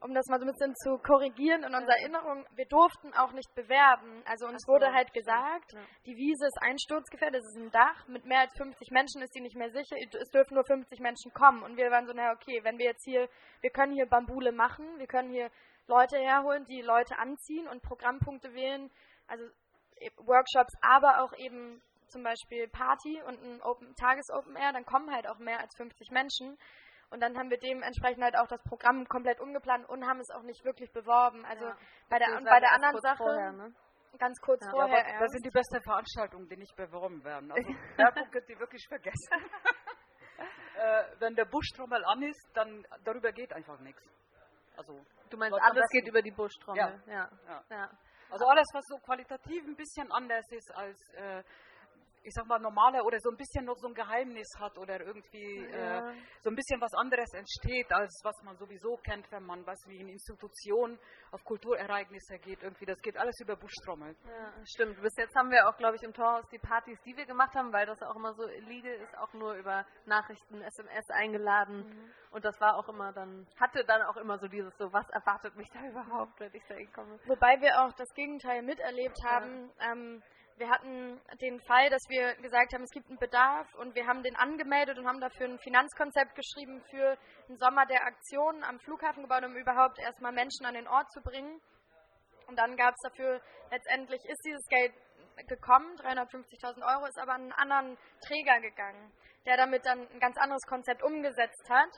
S2: um das mal so ein bisschen zu korrigieren in unserer Erinnerung, wir durften auch nicht bewerben. Also uns so, wurde halt gesagt, ja. die Wiese ist einsturzgefährdet, es ist ein Dach, mit mehr als 50 Menschen ist sie nicht mehr sicher, es dürfen nur 50 Menschen kommen. Und wir waren so, naja, okay, wenn wir jetzt hier, wir können hier Bambule machen, wir können hier Leute herholen, die Leute anziehen und Programmpunkte wählen, also e, Workshops, aber auch eben zum Beispiel Party und ein Open, Tages-Open Air, dann kommen halt auch mehr als 50 Menschen. Und dann haben wir dementsprechend halt auch das Programm komplett umgeplant und haben es auch nicht wirklich beworben. Also ja, bei der, bei der anderen Sache. Vorher, ne? Ganz kurz ja, vorher.
S3: Ja, das sind die besten Veranstaltungen, die nicht beworben werden. Also [laughs] Werbung könnt ihr wirklich vergessen. [laughs] äh, wenn der Buschtrommel an ist, dann darüber geht einfach nichts.
S5: Also, du meinst, alles geht über die Buschtrommel.
S3: Ja. Ja. Also alles, was so qualitativ ein bisschen anders ist als äh, ich sag mal, normaler oder so ein bisschen noch so ein Geheimnis hat oder irgendwie ja. äh, so ein bisschen was anderes entsteht, als was man sowieso kennt, wenn man, was wie in Institutionen auf Kulturereignisse geht. Irgendwie, das geht alles über Buschtrommel.
S5: Ja, stimmt. Bis jetzt haben wir auch, glaube ich, im Torhaus die Partys, die wir gemacht haben, weil das auch immer so legal ist, auch nur über Nachrichten, SMS eingeladen. Mhm. Und das war auch immer dann, hatte dann auch immer so dieses so, was erwartet mich da [laughs] überhaupt, wenn ich da hinkomme.
S2: Wobei wir auch das Gegenteil miterlebt haben. Ja. Ähm, wir hatten den Fall, dass wir gesagt haben, es gibt einen Bedarf und wir haben den angemeldet und haben dafür ein Finanzkonzept geschrieben für den Sommer der Aktionen am Flughafengebäude, um überhaupt erstmal Menschen an den Ort zu bringen. Und dann gab es dafür, letztendlich ist dieses Geld gekommen, 350.000 Euro, ist aber an einen anderen Träger gegangen, der damit dann ein ganz anderes Konzept umgesetzt hat.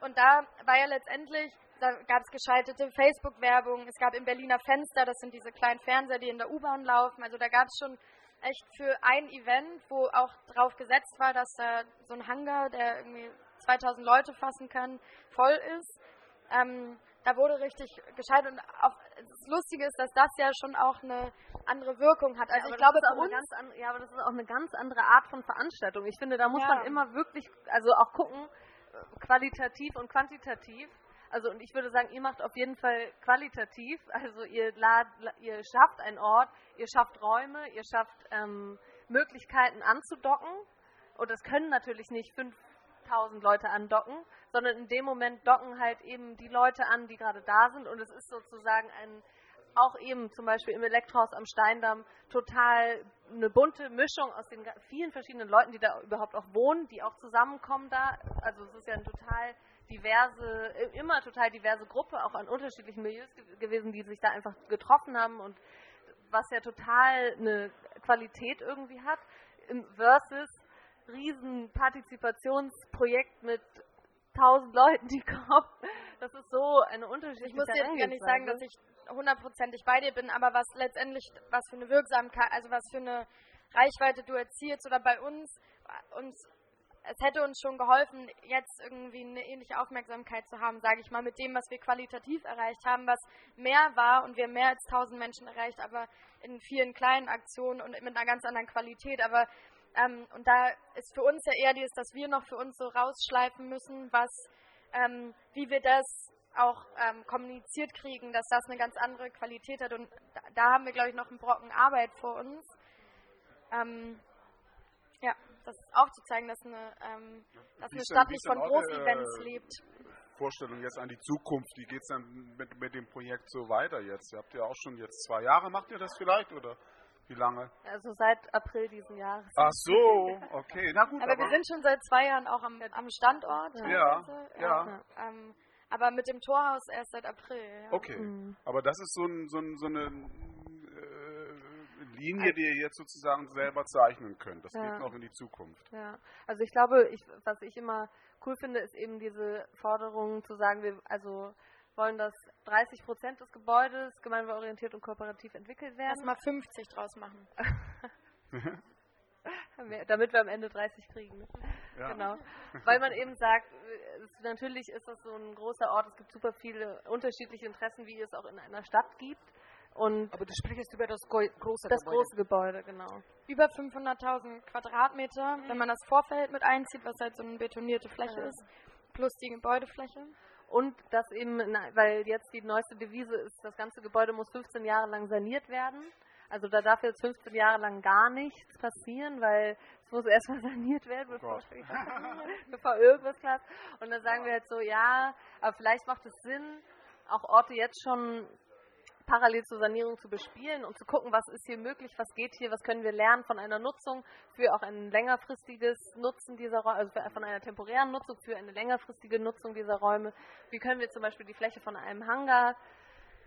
S2: Und da war ja letztendlich da gab es geschaltete Facebook-Werbung, es gab im Berliner Fenster, das sind diese kleinen Fernseher, die in der U-Bahn laufen. Also da gab es schon echt für ein Event, wo auch drauf gesetzt war, dass da so ein Hangar, der irgendwie 2000 Leute fassen kann, voll ist. Ähm, da wurde richtig geschaltet und auch, das Lustige ist, dass das ja schon auch eine andere Wirkung hat. Also ja, ich glaube, für uns
S5: andere, ja, aber das ist auch eine ganz andere Art von Veranstaltung. Ich finde, da muss ja. man immer wirklich, also auch gucken, äh, qualitativ und quantitativ. Also und ich würde sagen, ihr macht auf jeden Fall qualitativ. Also ihr, lad, ihr schafft einen Ort, ihr schafft Räume, ihr schafft ähm, Möglichkeiten anzudocken. Und das können natürlich nicht 5000 Leute andocken, sondern in dem Moment docken halt eben die Leute an, die gerade da sind. Und es ist sozusagen ein auch eben zum Beispiel im Elektrohaus am Steindamm total eine bunte Mischung aus den vielen verschiedenen Leuten, die da überhaupt auch wohnen, die auch zusammenkommen da. Also es ist ja ein total diverse, äh, immer total diverse Gruppe, auch an unterschiedlichen Milieus gewesen, die sich da einfach getroffen haben und was ja total eine Qualität irgendwie hat, versus riesen Partizipationsprojekt mit tausend Leuten, die kommen. Das ist so eine unterschiedliche
S2: Ich muss jetzt gar nicht sagen, dass ich hundertprozentig bei dir bin, aber was letztendlich, was für eine Wirksamkeit, also was für eine Reichweite du erzielst oder bei uns, uns es hätte uns schon geholfen, jetzt irgendwie eine ähnliche Aufmerksamkeit zu haben, sage ich mal, mit dem, was wir qualitativ erreicht haben, was mehr war und wir mehr als 1000 Menschen erreicht, aber in vielen kleinen Aktionen und mit einer ganz anderen Qualität. Aber ähm, und da ist für uns ja eher dieses, dass wir noch für uns so rausschleifen müssen, was, ähm, wie wir das auch ähm, kommuniziert kriegen, dass das eine ganz andere Qualität hat. Und da, da haben wir, glaube ich, noch einen Brocken Arbeit vor uns. Ähm, das aufzuzeigen, dass eine, ähm, dass eine Stadt nicht von Groß-Events äh, lebt.
S4: Vorstellung jetzt an die Zukunft, wie geht es dann mit, mit dem Projekt so weiter jetzt? Ihr habt ja auch schon jetzt zwei Jahre, macht ihr das vielleicht oder wie lange?
S5: Also seit April diesen Jahres.
S4: Ach so, okay, na gut.
S2: Aber, aber wir sind schon seit zwei Jahren auch am, am Standort.
S4: Ja, ja. ja. ja.
S2: Ähm, aber mit dem Torhaus erst seit April.
S4: Ja. Okay, mhm. aber das ist so, ein, so, ein, so eine Linie, die ihr jetzt sozusagen selber zeichnen könnt. Das ja. geht noch in die Zukunft.
S5: Ja, also ich glaube, ich, was ich immer cool finde, ist eben diese Forderung zu sagen, wir also wollen, dass 30 Prozent des Gebäudes gemeinwohlorientiert und kooperativ entwickelt werden. Lass
S2: mal 50 draus machen. [laughs]
S5: Damit wir am Ende 30 kriegen. Ja. Genau. Weil man eben sagt, es, natürlich ist das so ein großer Ort, es gibt super viele unterschiedliche Interessen, wie es auch in einer Stadt gibt. Und
S3: Aber du sprichst über das große
S5: Gebäude. Das große Gebäude, genau.
S2: Über 500.000 Quadratmeter, mhm. wenn man das Vorfeld mit einzieht, was halt so eine betonierte Fläche ja. ist, plus die Gebäudefläche.
S5: Und das eben, weil jetzt die neueste Devise ist, das ganze Gebäude muss 15 Jahre lang saniert werden. Also da darf jetzt 15 Jahre lang gar nichts passieren, weil es muss erstmal [laughs] saniert werden, bevor, [laughs] [laughs] bevor irgendwas klappt. Und dann sagen wir halt so, ja, aber vielleicht macht es Sinn, auch Orte jetzt schon parallel zur Sanierung zu bespielen und zu gucken, was ist hier möglich, was geht hier, was können wir lernen von einer Nutzung für auch ein längerfristiges Nutzen dieser Räume, also von einer temporären Nutzung für eine längerfristige Nutzung dieser Räume. Wie können wir zum Beispiel die Fläche von einem Hangar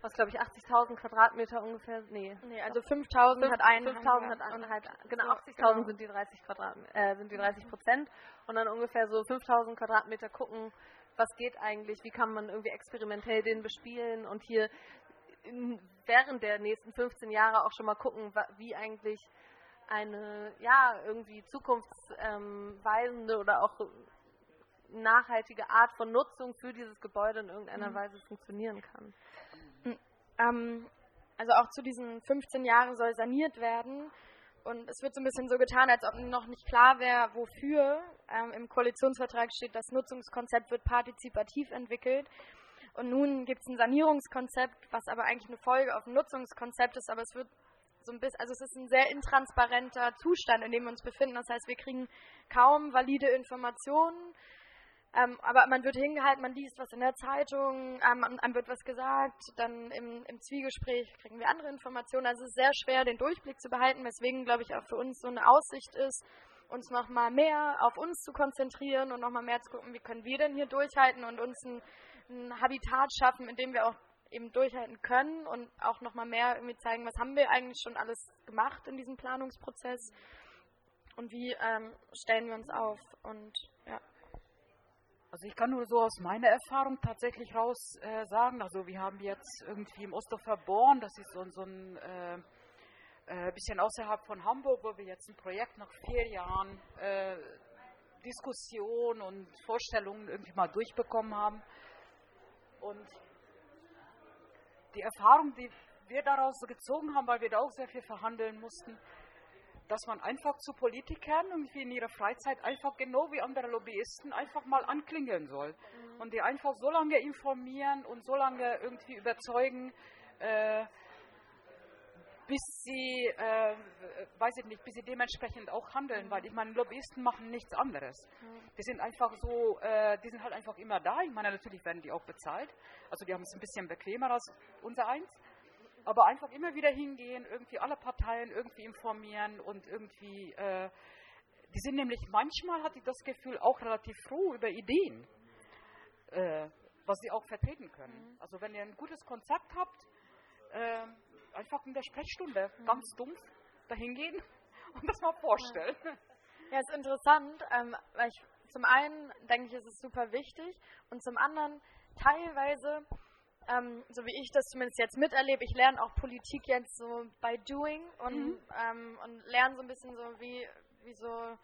S5: was glaube ich 80.000 Quadratmeter ungefähr, nee.
S2: Nee, also 5.000 hat einen
S5: 5.000 hat einen halt, genau, 80.000 genau. sind die 30 Quadrat, äh, sind die 30 Prozent und dann ungefähr so 5.000 Quadratmeter gucken, was geht eigentlich, wie kann man irgendwie experimentell den bespielen und hier während der nächsten 15 Jahre auch schon mal gucken, wie eigentlich eine ja irgendwie zukunftsweisende oder auch nachhaltige Art von Nutzung für dieses Gebäude in irgendeiner mhm. Weise funktionieren kann.
S2: Ähm, also auch zu diesen 15 Jahren soll saniert werden. Und es wird so ein bisschen so getan, als ob noch nicht klar wäre, wofür. Ähm, Im Koalitionsvertrag steht, das Nutzungskonzept wird partizipativ entwickelt. Und nun gibt es ein Sanierungskonzept, was aber eigentlich eine Folge auf ein Nutzungskonzept ist, aber es wird so ein bisschen, also es ist ein sehr intransparenter Zustand, in dem wir uns befinden. Das heißt, wir kriegen kaum valide Informationen. Ähm, aber man wird hingehalten, man liest was in der Zeitung, ähm, einem wird was gesagt, dann im, im, Zwiegespräch kriegen wir andere Informationen. Also es ist sehr schwer, den Durchblick zu behalten, weswegen, glaube ich, auch für uns so eine Aussicht ist, uns nochmal mehr auf uns zu konzentrieren und nochmal mehr zu gucken, wie können wir denn hier durchhalten und uns ein, ein Habitat schaffen, in dem wir auch eben durchhalten können und auch nochmal mehr irgendwie zeigen, was haben wir eigentlich schon alles gemacht in diesem Planungsprozess und wie ähm, stellen wir uns auf und ja.
S3: Also ich kann nur so aus meiner Erfahrung tatsächlich raus äh, sagen, also wir haben jetzt irgendwie im Osterfer Born, das ist so, so ein äh, äh, bisschen außerhalb von Hamburg, wo wir jetzt ein Projekt nach vier Jahren äh, Diskussion und Vorstellungen irgendwie mal durchbekommen haben. Und die Erfahrung, die wir daraus gezogen haben, weil wir da auch sehr viel verhandeln mussten, dass man einfach zu Politikern irgendwie in ihrer Freizeit einfach genau wie andere Lobbyisten einfach mal anklingeln soll mhm. und die einfach so lange informieren und so lange irgendwie überzeugen, äh, bis sie, äh, weiß ich nicht, bis sie dementsprechend auch handeln, mhm. weil ich meine, Lobbyisten machen nichts anderes. Mhm. Die sind einfach so, äh, die sind halt einfach immer da. Ich meine, natürlich werden die auch bezahlt. Also die haben es ein bisschen bequemer als unser eins aber einfach immer wieder hingehen, irgendwie alle Parteien irgendwie informieren und irgendwie, äh, die sind nämlich manchmal, hatte ich das Gefühl, auch relativ froh über Ideen, äh, was sie auch vertreten können. Mhm. Also wenn ihr ein gutes Konzept habt, äh, einfach in der Sprechstunde mhm. ganz dumpf dahin gehen [laughs] und das mal vorstellen.
S2: Ja, ist interessant, ähm, weil ich zum einen denke ich, ist es super wichtig und zum anderen teilweise ähm, so wie ich das zumindest jetzt miterlebe, ich lerne auch Politik jetzt so by doing und, mhm. ähm, und lerne so ein bisschen so, wie, wie so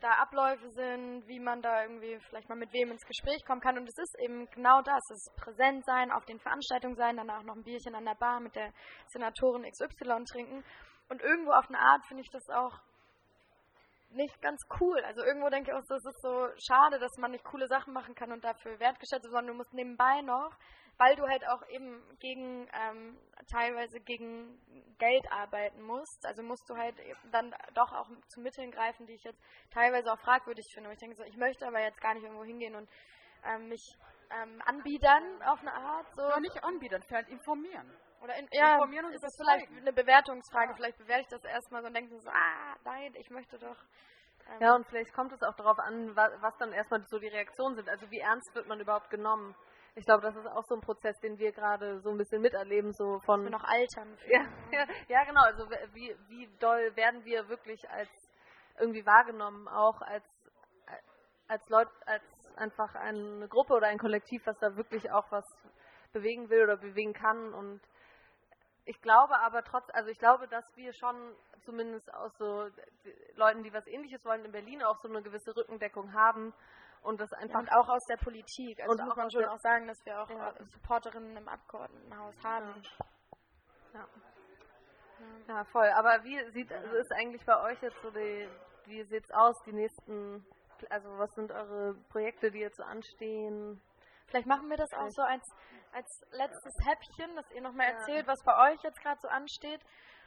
S2: da Abläufe sind, wie man da irgendwie vielleicht mal mit wem ins Gespräch kommen kann. Und es ist eben genau das, es ist präsent sein, auf den Veranstaltungen sein, danach noch ein Bierchen an der Bar mit der Senatorin XY trinken. Und irgendwo auf eine Art finde ich das auch nicht ganz cool. Also irgendwo denke ich auch, das ist so schade, dass man nicht coole Sachen machen kann und dafür wertgeschätzt wird, sondern du musst nebenbei noch weil du halt auch eben gegen, ähm, teilweise gegen Geld arbeiten musst. Also musst du halt dann doch auch zu Mitteln greifen, die ich jetzt teilweise auch fragwürdig finde. Und ich denke so, ich möchte aber jetzt gar nicht irgendwo hingehen und ähm, mich ähm, anbiedern auf eine Art. So.
S3: Ja, nicht anbiedern, vielleicht informieren.
S2: Oder in, ja, informieren und ist das vielleicht eine Bewertungsfrage. Vielleicht bewerte ich das erstmal so und denke so, ah, nein, ich möchte doch.
S5: Ähm, ja, und vielleicht kommt es auch darauf an, was, was dann erstmal so die Reaktionen sind. Also wie ernst wird man überhaupt genommen? Ich glaube, das ist auch so ein Prozess, den wir gerade so ein bisschen miterleben, so von.
S2: Wir noch altern.
S5: Ja, [laughs] ja, ja, genau. Also wie, wie doll werden wir wirklich als irgendwie wahrgenommen, auch als als Leute, als einfach eine Gruppe oder ein Kollektiv, was da wirklich auch was bewegen will oder bewegen kann. Und ich glaube aber trotz, also ich glaube, dass wir schon zumindest aus so Leuten, die was ähnliches wollen in Berlin auch so eine gewisse Rückendeckung haben und das einfach.
S2: Und auch aus der Politik. Also und muss man schon auch sagen, dass wir auch ja. Supporterinnen im Abgeordnetenhaus haben.
S5: Ja. ja. voll. Aber wie sieht also ist eigentlich bei euch jetzt so die, wie sieht's aus, die nächsten, also was sind eure Projekte, die jetzt so anstehen?
S2: Vielleicht machen wir das auch so als, als letztes Häppchen, dass ihr nochmal erzählt, was bei euch jetzt gerade so ansteht.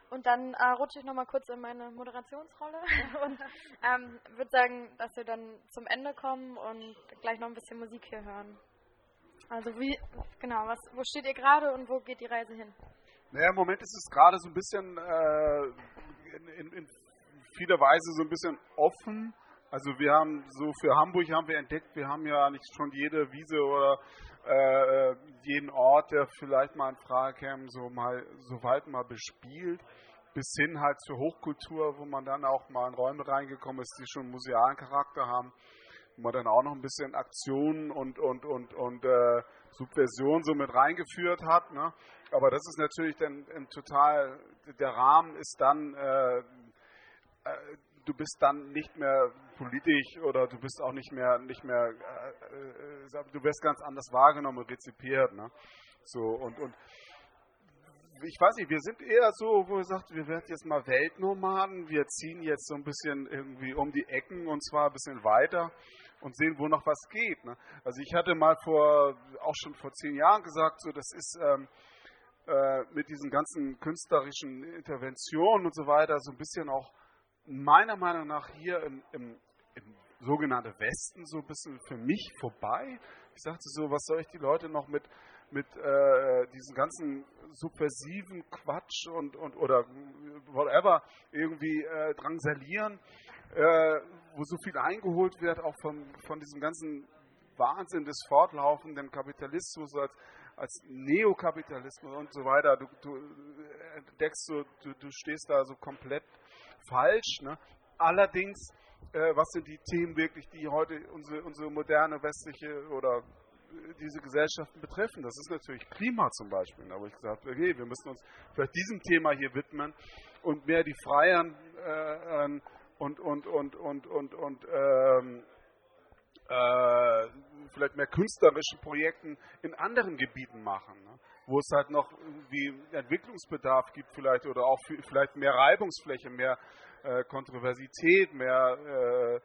S2: Und dann äh, rutsche ich nochmal kurz in meine Moderationsrolle [laughs] und ähm, würde sagen, dass wir dann zum Ende kommen und gleich noch ein bisschen Musik hier hören. Also wie, genau, was, wo steht ihr gerade und wo geht die Reise hin?
S4: Naja, im Moment ist es gerade so ein bisschen äh, in, in, in vieler Weise so ein bisschen offen. Also wir haben so für Hamburg haben wir entdeckt, wir haben ja nicht schon jede Wiese oder äh, jeden Ort, der vielleicht mal in Frage käme, so mal so weit mal bespielt bis hin halt zur Hochkultur, wo man dann auch mal in Räume reingekommen ist, die schon musealen Charakter haben, wo man dann auch noch ein bisschen Aktionen und, und, und, und äh, Subversion so mit reingeführt hat. Ne? Aber das ist natürlich dann total, der Rahmen ist dann, äh, äh, du bist dann nicht mehr politisch oder du bist auch nicht mehr, nicht mehr, äh, äh, du wirst ganz anders wahrgenommen rezipiert. Ne? So, und, und ich weiß nicht, wir sind eher so, wo wir sagt, wir werden jetzt mal Weltnomaden, wir ziehen jetzt so ein bisschen irgendwie um die Ecken und zwar ein bisschen weiter und sehen, wo noch was geht. Ne? Also ich hatte mal vor, auch schon vor zehn Jahren gesagt, so das ist ähm, äh, mit diesen ganzen künstlerischen Interventionen und so weiter so ein bisschen auch meiner Meinung nach hier im, im, im sogenannte Westen so ein bisschen für mich vorbei. Ich sagte so, was soll ich die Leute noch mit, mit äh, diesem ganzen subversiven Quatsch und, und oder whatever irgendwie äh, drangsalieren, äh, wo so viel eingeholt wird, auch von, von diesem ganzen Wahnsinn des fortlaufenden Kapitalismus als, als Neokapitalismus und so weiter. Du, du deckst so, du, du stehst da so komplett falsch. Ne? Allerdings, äh, was sind die Themen wirklich, die heute unsere, unsere moderne westliche oder diese Gesellschaften betreffen. Das ist natürlich Klima zum Beispiel. Da habe ich gesagt, okay, wir müssen uns vielleicht diesem Thema hier widmen und mehr die Freiern äh, und, und, und, und, und, und ähm, äh, vielleicht mehr künstlerischen Projekten in anderen Gebieten machen, ne? Wo es halt noch wie Entwicklungsbedarf gibt vielleicht oder auch vielleicht mehr Reibungsfläche, mehr äh, Kontroversität, mehr äh,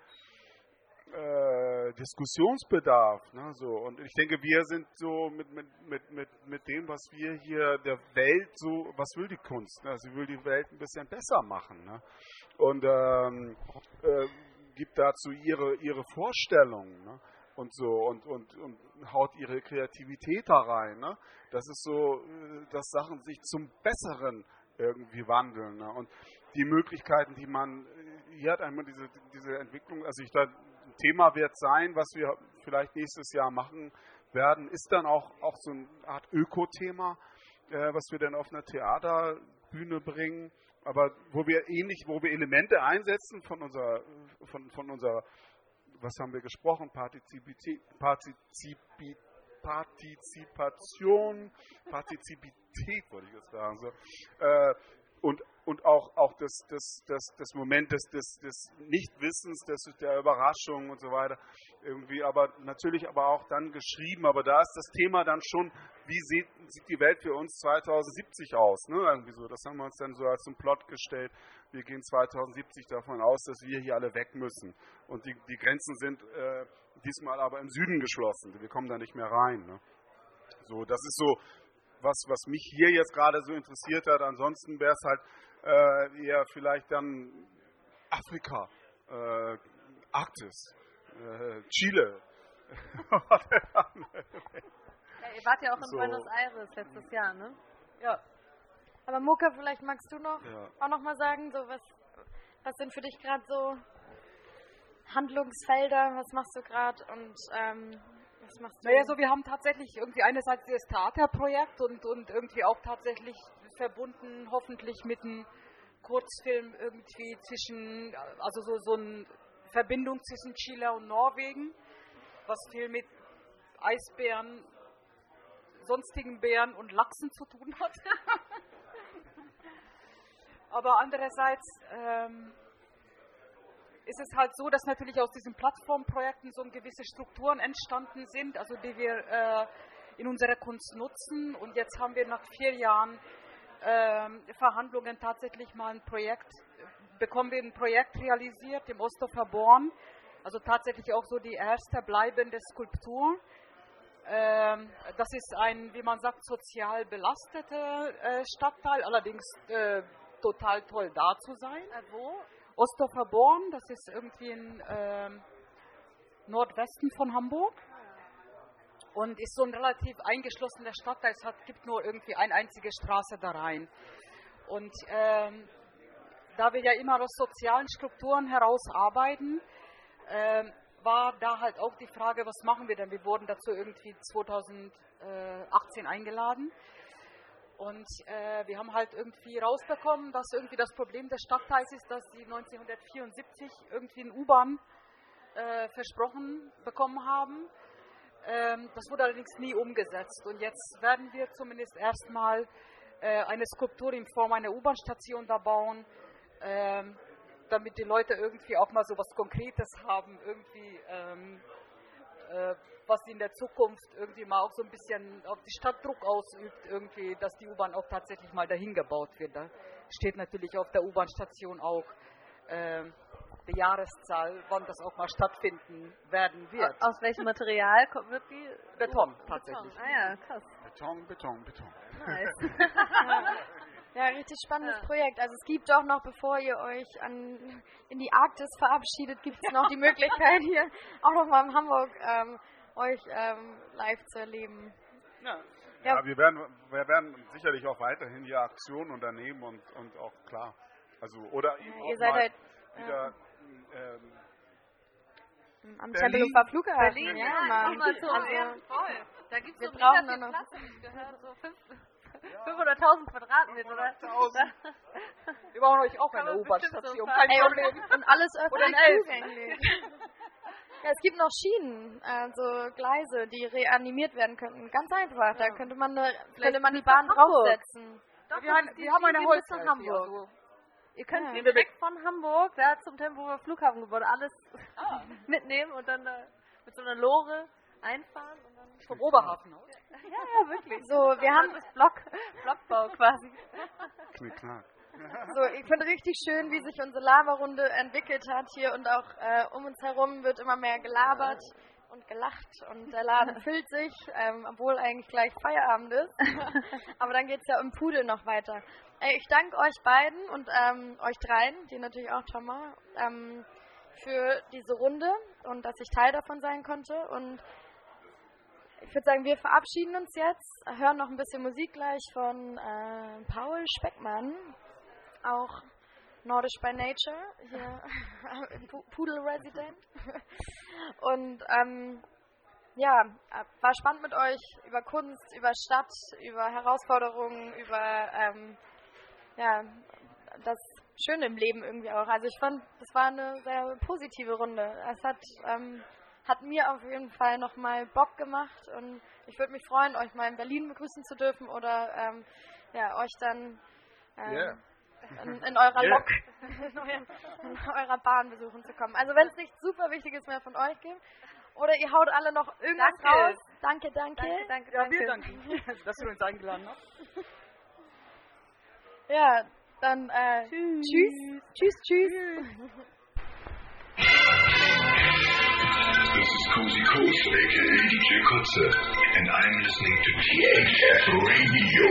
S4: äh, Diskussionsbedarf. Ne, so. Und ich denke, wir sind so mit, mit, mit, mit, mit dem, was wir hier der Welt so, was will die Kunst? Ne? Sie will die Welt ein bisschen besser machen. Ne? Und ähm, äh, gibt dazu ihre, ihre Vorstellungen. Ne? Und so und, und, und haut ihre Kreativität da rein. Ne? Das ist so, dass Sachen sich zum Besseren irgendwie wandeln. Ne? Und die Möglichkeiten, die man, hier hat einmal diese, diese Entwicklung, also ich da, ein Thema wird sein, was wir vielleicht nächstes Jahr machen werden, ist dann auch, auch so eine Art Öko-Thema, äh, was wir dann auf einer Theaterbühne bringen, aber wo wir ähnlich, wo wir Elemente einsetzen von unserer, von, von unserer, was haben wir gesprochen, Partizipität Partizipation, Partizipität, wollte ich jetzt sagen. So. Äh, und, und auch, auch das, das, das, das Moment des, des, des Nichtwissens, des, der Überraschung und so weiter. Irgendwie, aber natürlich aber auch dann geschrieben. Aber da ist das Thema dann schon, wie sieht, sieht die Welt für uns 2070 aus? Ne? Irgendwie so. Das haben wir uns dann so als einen Plot gestellt. Wir gehen 2070 davon aus, dass wir hier alle weg müssen. Und die, die Grenzen sind äh, diesmal aber im Süden geschlossen. Wir kommen da nicht mehr rein. Ne? So, das ist so was, was mich hier jetzt gerade so interessiert hat. Ansonsten wäre es halt äh, eher vielleicht dann Afrika, äh, Arktis, äh, Chile. [laughs]
S5: ja, ihr wart ja auch in so. Buenos Aires letztes Jahr, ne?
S2: Ja. Aber Moka, vielleicht magst du noch ja. auch noch mal sagen, so was, was sind für dich gerade so Handlungsfelder? Was machst du gerade und ähm, was machst du?
S3: Naja, so wir haben tatsächlich irgendwie einerseits das Theaterprojekt und, und irgendwie auch tatsächlich verbunden, hoffentlich mit einem Kurzfilm irgendwie zwischen, also so, so eine Verbindung zwischen Chile und Norwegen, was viel mit Eisbären, sonstigen Bären und Lachsen zu tun hat. [laughs] Aber andererseits ähm, ist es halt so, dass natürlich aus diesen Plattformprojekten so gewisse Strukturen entstanden sind, also die wir äh, in unserer Kunst nutzen. Und jetzt haben wir nach vier Jahren Verhandlungen tatsächlich mal ein Projekt, bekommen wir ein Projekt realisiert im Osthofer Born, also tatsächlich auch so die erste bleibende Skulptur. Ähm, das ist ein, wie man sagt, sozial belasteter äh, Stadtteil, allerdings äh, total toll da zu sein.
S5: Äh, wo?
S3: Ostdorfer Born, das ist irgendwie im äh, Nordwesten von Hamburg und ist so ein relativ eingeschlossener Stadtteil. Es hat, gibt nur irgendwie eine einzige Straße da rein. Und ähm, da wir ja immer aus sozialen Strukturen heraus arbeiten, äh, war da halt auch die Frage, was machen wir denn? Wir wurden dazu irgendwie 2018 eingeladen. Und äh, wir haben halt irgendwie rausbekommen, dass irgendwie das Problem des Stadtteils ist, dass sie 1974 irgendwie ein U-Bahn äh, versprochen bekommen haben. Ähm, das wurde allerdings nie umgesetzt. Und jetzt werden wir zumindest erstmal äh, eine Skulptur in Form einer U-Bahn-Station da bauen, ähm, damit die Leute irgendwie auch mal so was Konkretes haben, irgendwie. Ähm, äh, was in der Zukunft irgendwie mal auch so ein bisschen auf die Stadt Druck ausübt, irgendwie, dass die U-Bahn auch tatsächlich mal dahin gebaut wird. Da steht natürlich auf der U-Bahn-Station auch die Jahreszahl, wann das auch mal stattfinden werden wird.
S5: Aus welchem Material wird die?
S3: Beton, tatsächlich.
S5: Beton. Ah ja, krass.
S4: Beton, Beton, Beton.
S5: Nice. [laughs]
S2: Ja, richtig spannendes
S5: Ja.
S2: Projekt. Also es gibt doch noch, bevor ihr euch an, in die Arktis verabschiedet, gibt es noch die Möglichkeit hier auch noch mal in Hamburg ähm, euch ähm, live zu erleben.
S3: Ja.
S2: Ja.
S4: Ja, wir werden, wir werden sicherlich auch weiterhin hier Aktionen unternehmen und, und auch klar. Also, oder eben
S2: Ja,
S4: auch
S2: ihr seid
S4: mal
S2: halt
S4: wieder ähm,
S2: am
S4: Berlin.
S2: Tempelhofer Flughafen.
S5: Berlin,
S2: ja,
S5: ja,
S2: mal
S5: zu
S2: Also,
S5: ja, voll. Da gibt es
S2: wir
S5: so
S2: brauchen
S5: mega viel Platz, ich gehört, so fünf- 500.000 Quadratmeter. oder?
S4: 500.000.
S3: Wir brauchen euch auch eine
S5: so
S3: U-Bahn-Station, kein
S2: Ey,
S3: Problem.
S2: und, und alles öffentlich zugänglich. Ja, es gibt noch Schienen, also Gleise, die reanimiert werden könnten. Ganz einfach. Da könnte man, eine, könnte man die Bahn
S5: Hamburg.
S2: draufsetzen.
S5: Doch,
S3: Wir haben, wir haben eine
S5: Schiene Ihr könnt
S2: Ja.
S5: direkt von Hamburg da zum Tempelhofer Flughafengebäude alles
S3: Ah. [laughs]
S5: mitnehmen und dann äh, mit so einer Lore einfahren und dann
S3: vom Oberhafen aus.
S5: ja, ja, wirklich.
S2: So, wir haben
S5: das Block, Blockbau quasi.
S4: Knickknack.
S2: So, ich finde richtig schön, wie sich unsere Laberrunde entwickelt hat hier und auch äh, um uns herum wird immer mehr gelabert und gelacht und der Laden [laughs] füllt sich, ähm, obwohl eigentlich gleich Feierabend ist. [laughs] Aber dann geht es ja im Pudel noch weiter. Ey, ich danke euch beiden und ähm, euch dreien, die natürlich auch Thomas, ähm, für diese Runde und dass ich Teil davon sein konnte. Und ich würde sagen, wir verabschieden uns jetzt, hören noch ein bisschen Musik gleich von äh, Paul Speckmann auch Nordisch by Nature, hier [laughs] Pu- Pudel Resident. Und ähm, ja, war spannend mit euch über Kunst, über Stadt, über Herausforderungen, über ähm, ja, das Schöne im Leben irgendwie auch. Also ich fand, das war eine sehr positive Runde. Es hat, ähm, hat mir auf jeden Fall nochmal Bock gemacht und ich würde mich freuen, euch mal in Berlin begrüßen zu dürfen oder ähm, ja, euch dann ähm,
S4: Yeah.
S2: In, in eurer
S4: Yeah.
S2: Lok, [laughs] in, eurer Bahn besuchen zu kommen. Also wenn es nichts super Wichtiges mehr von euch gibt oder ihr haut alle noch irgendwas
S5: Danke.
S2: raus. Danke, danke.
S5: Danke, danke,
S3: Ja,
S5: danke.
S3: wir danken, [laughs] dass du uns eingeladen hast.
S2: Ja, dann äh, tschüss. Tschüss, tschüss.
S6: This is Cozy Coast, aka DJ Kotze, and I'm listening to THF Radio.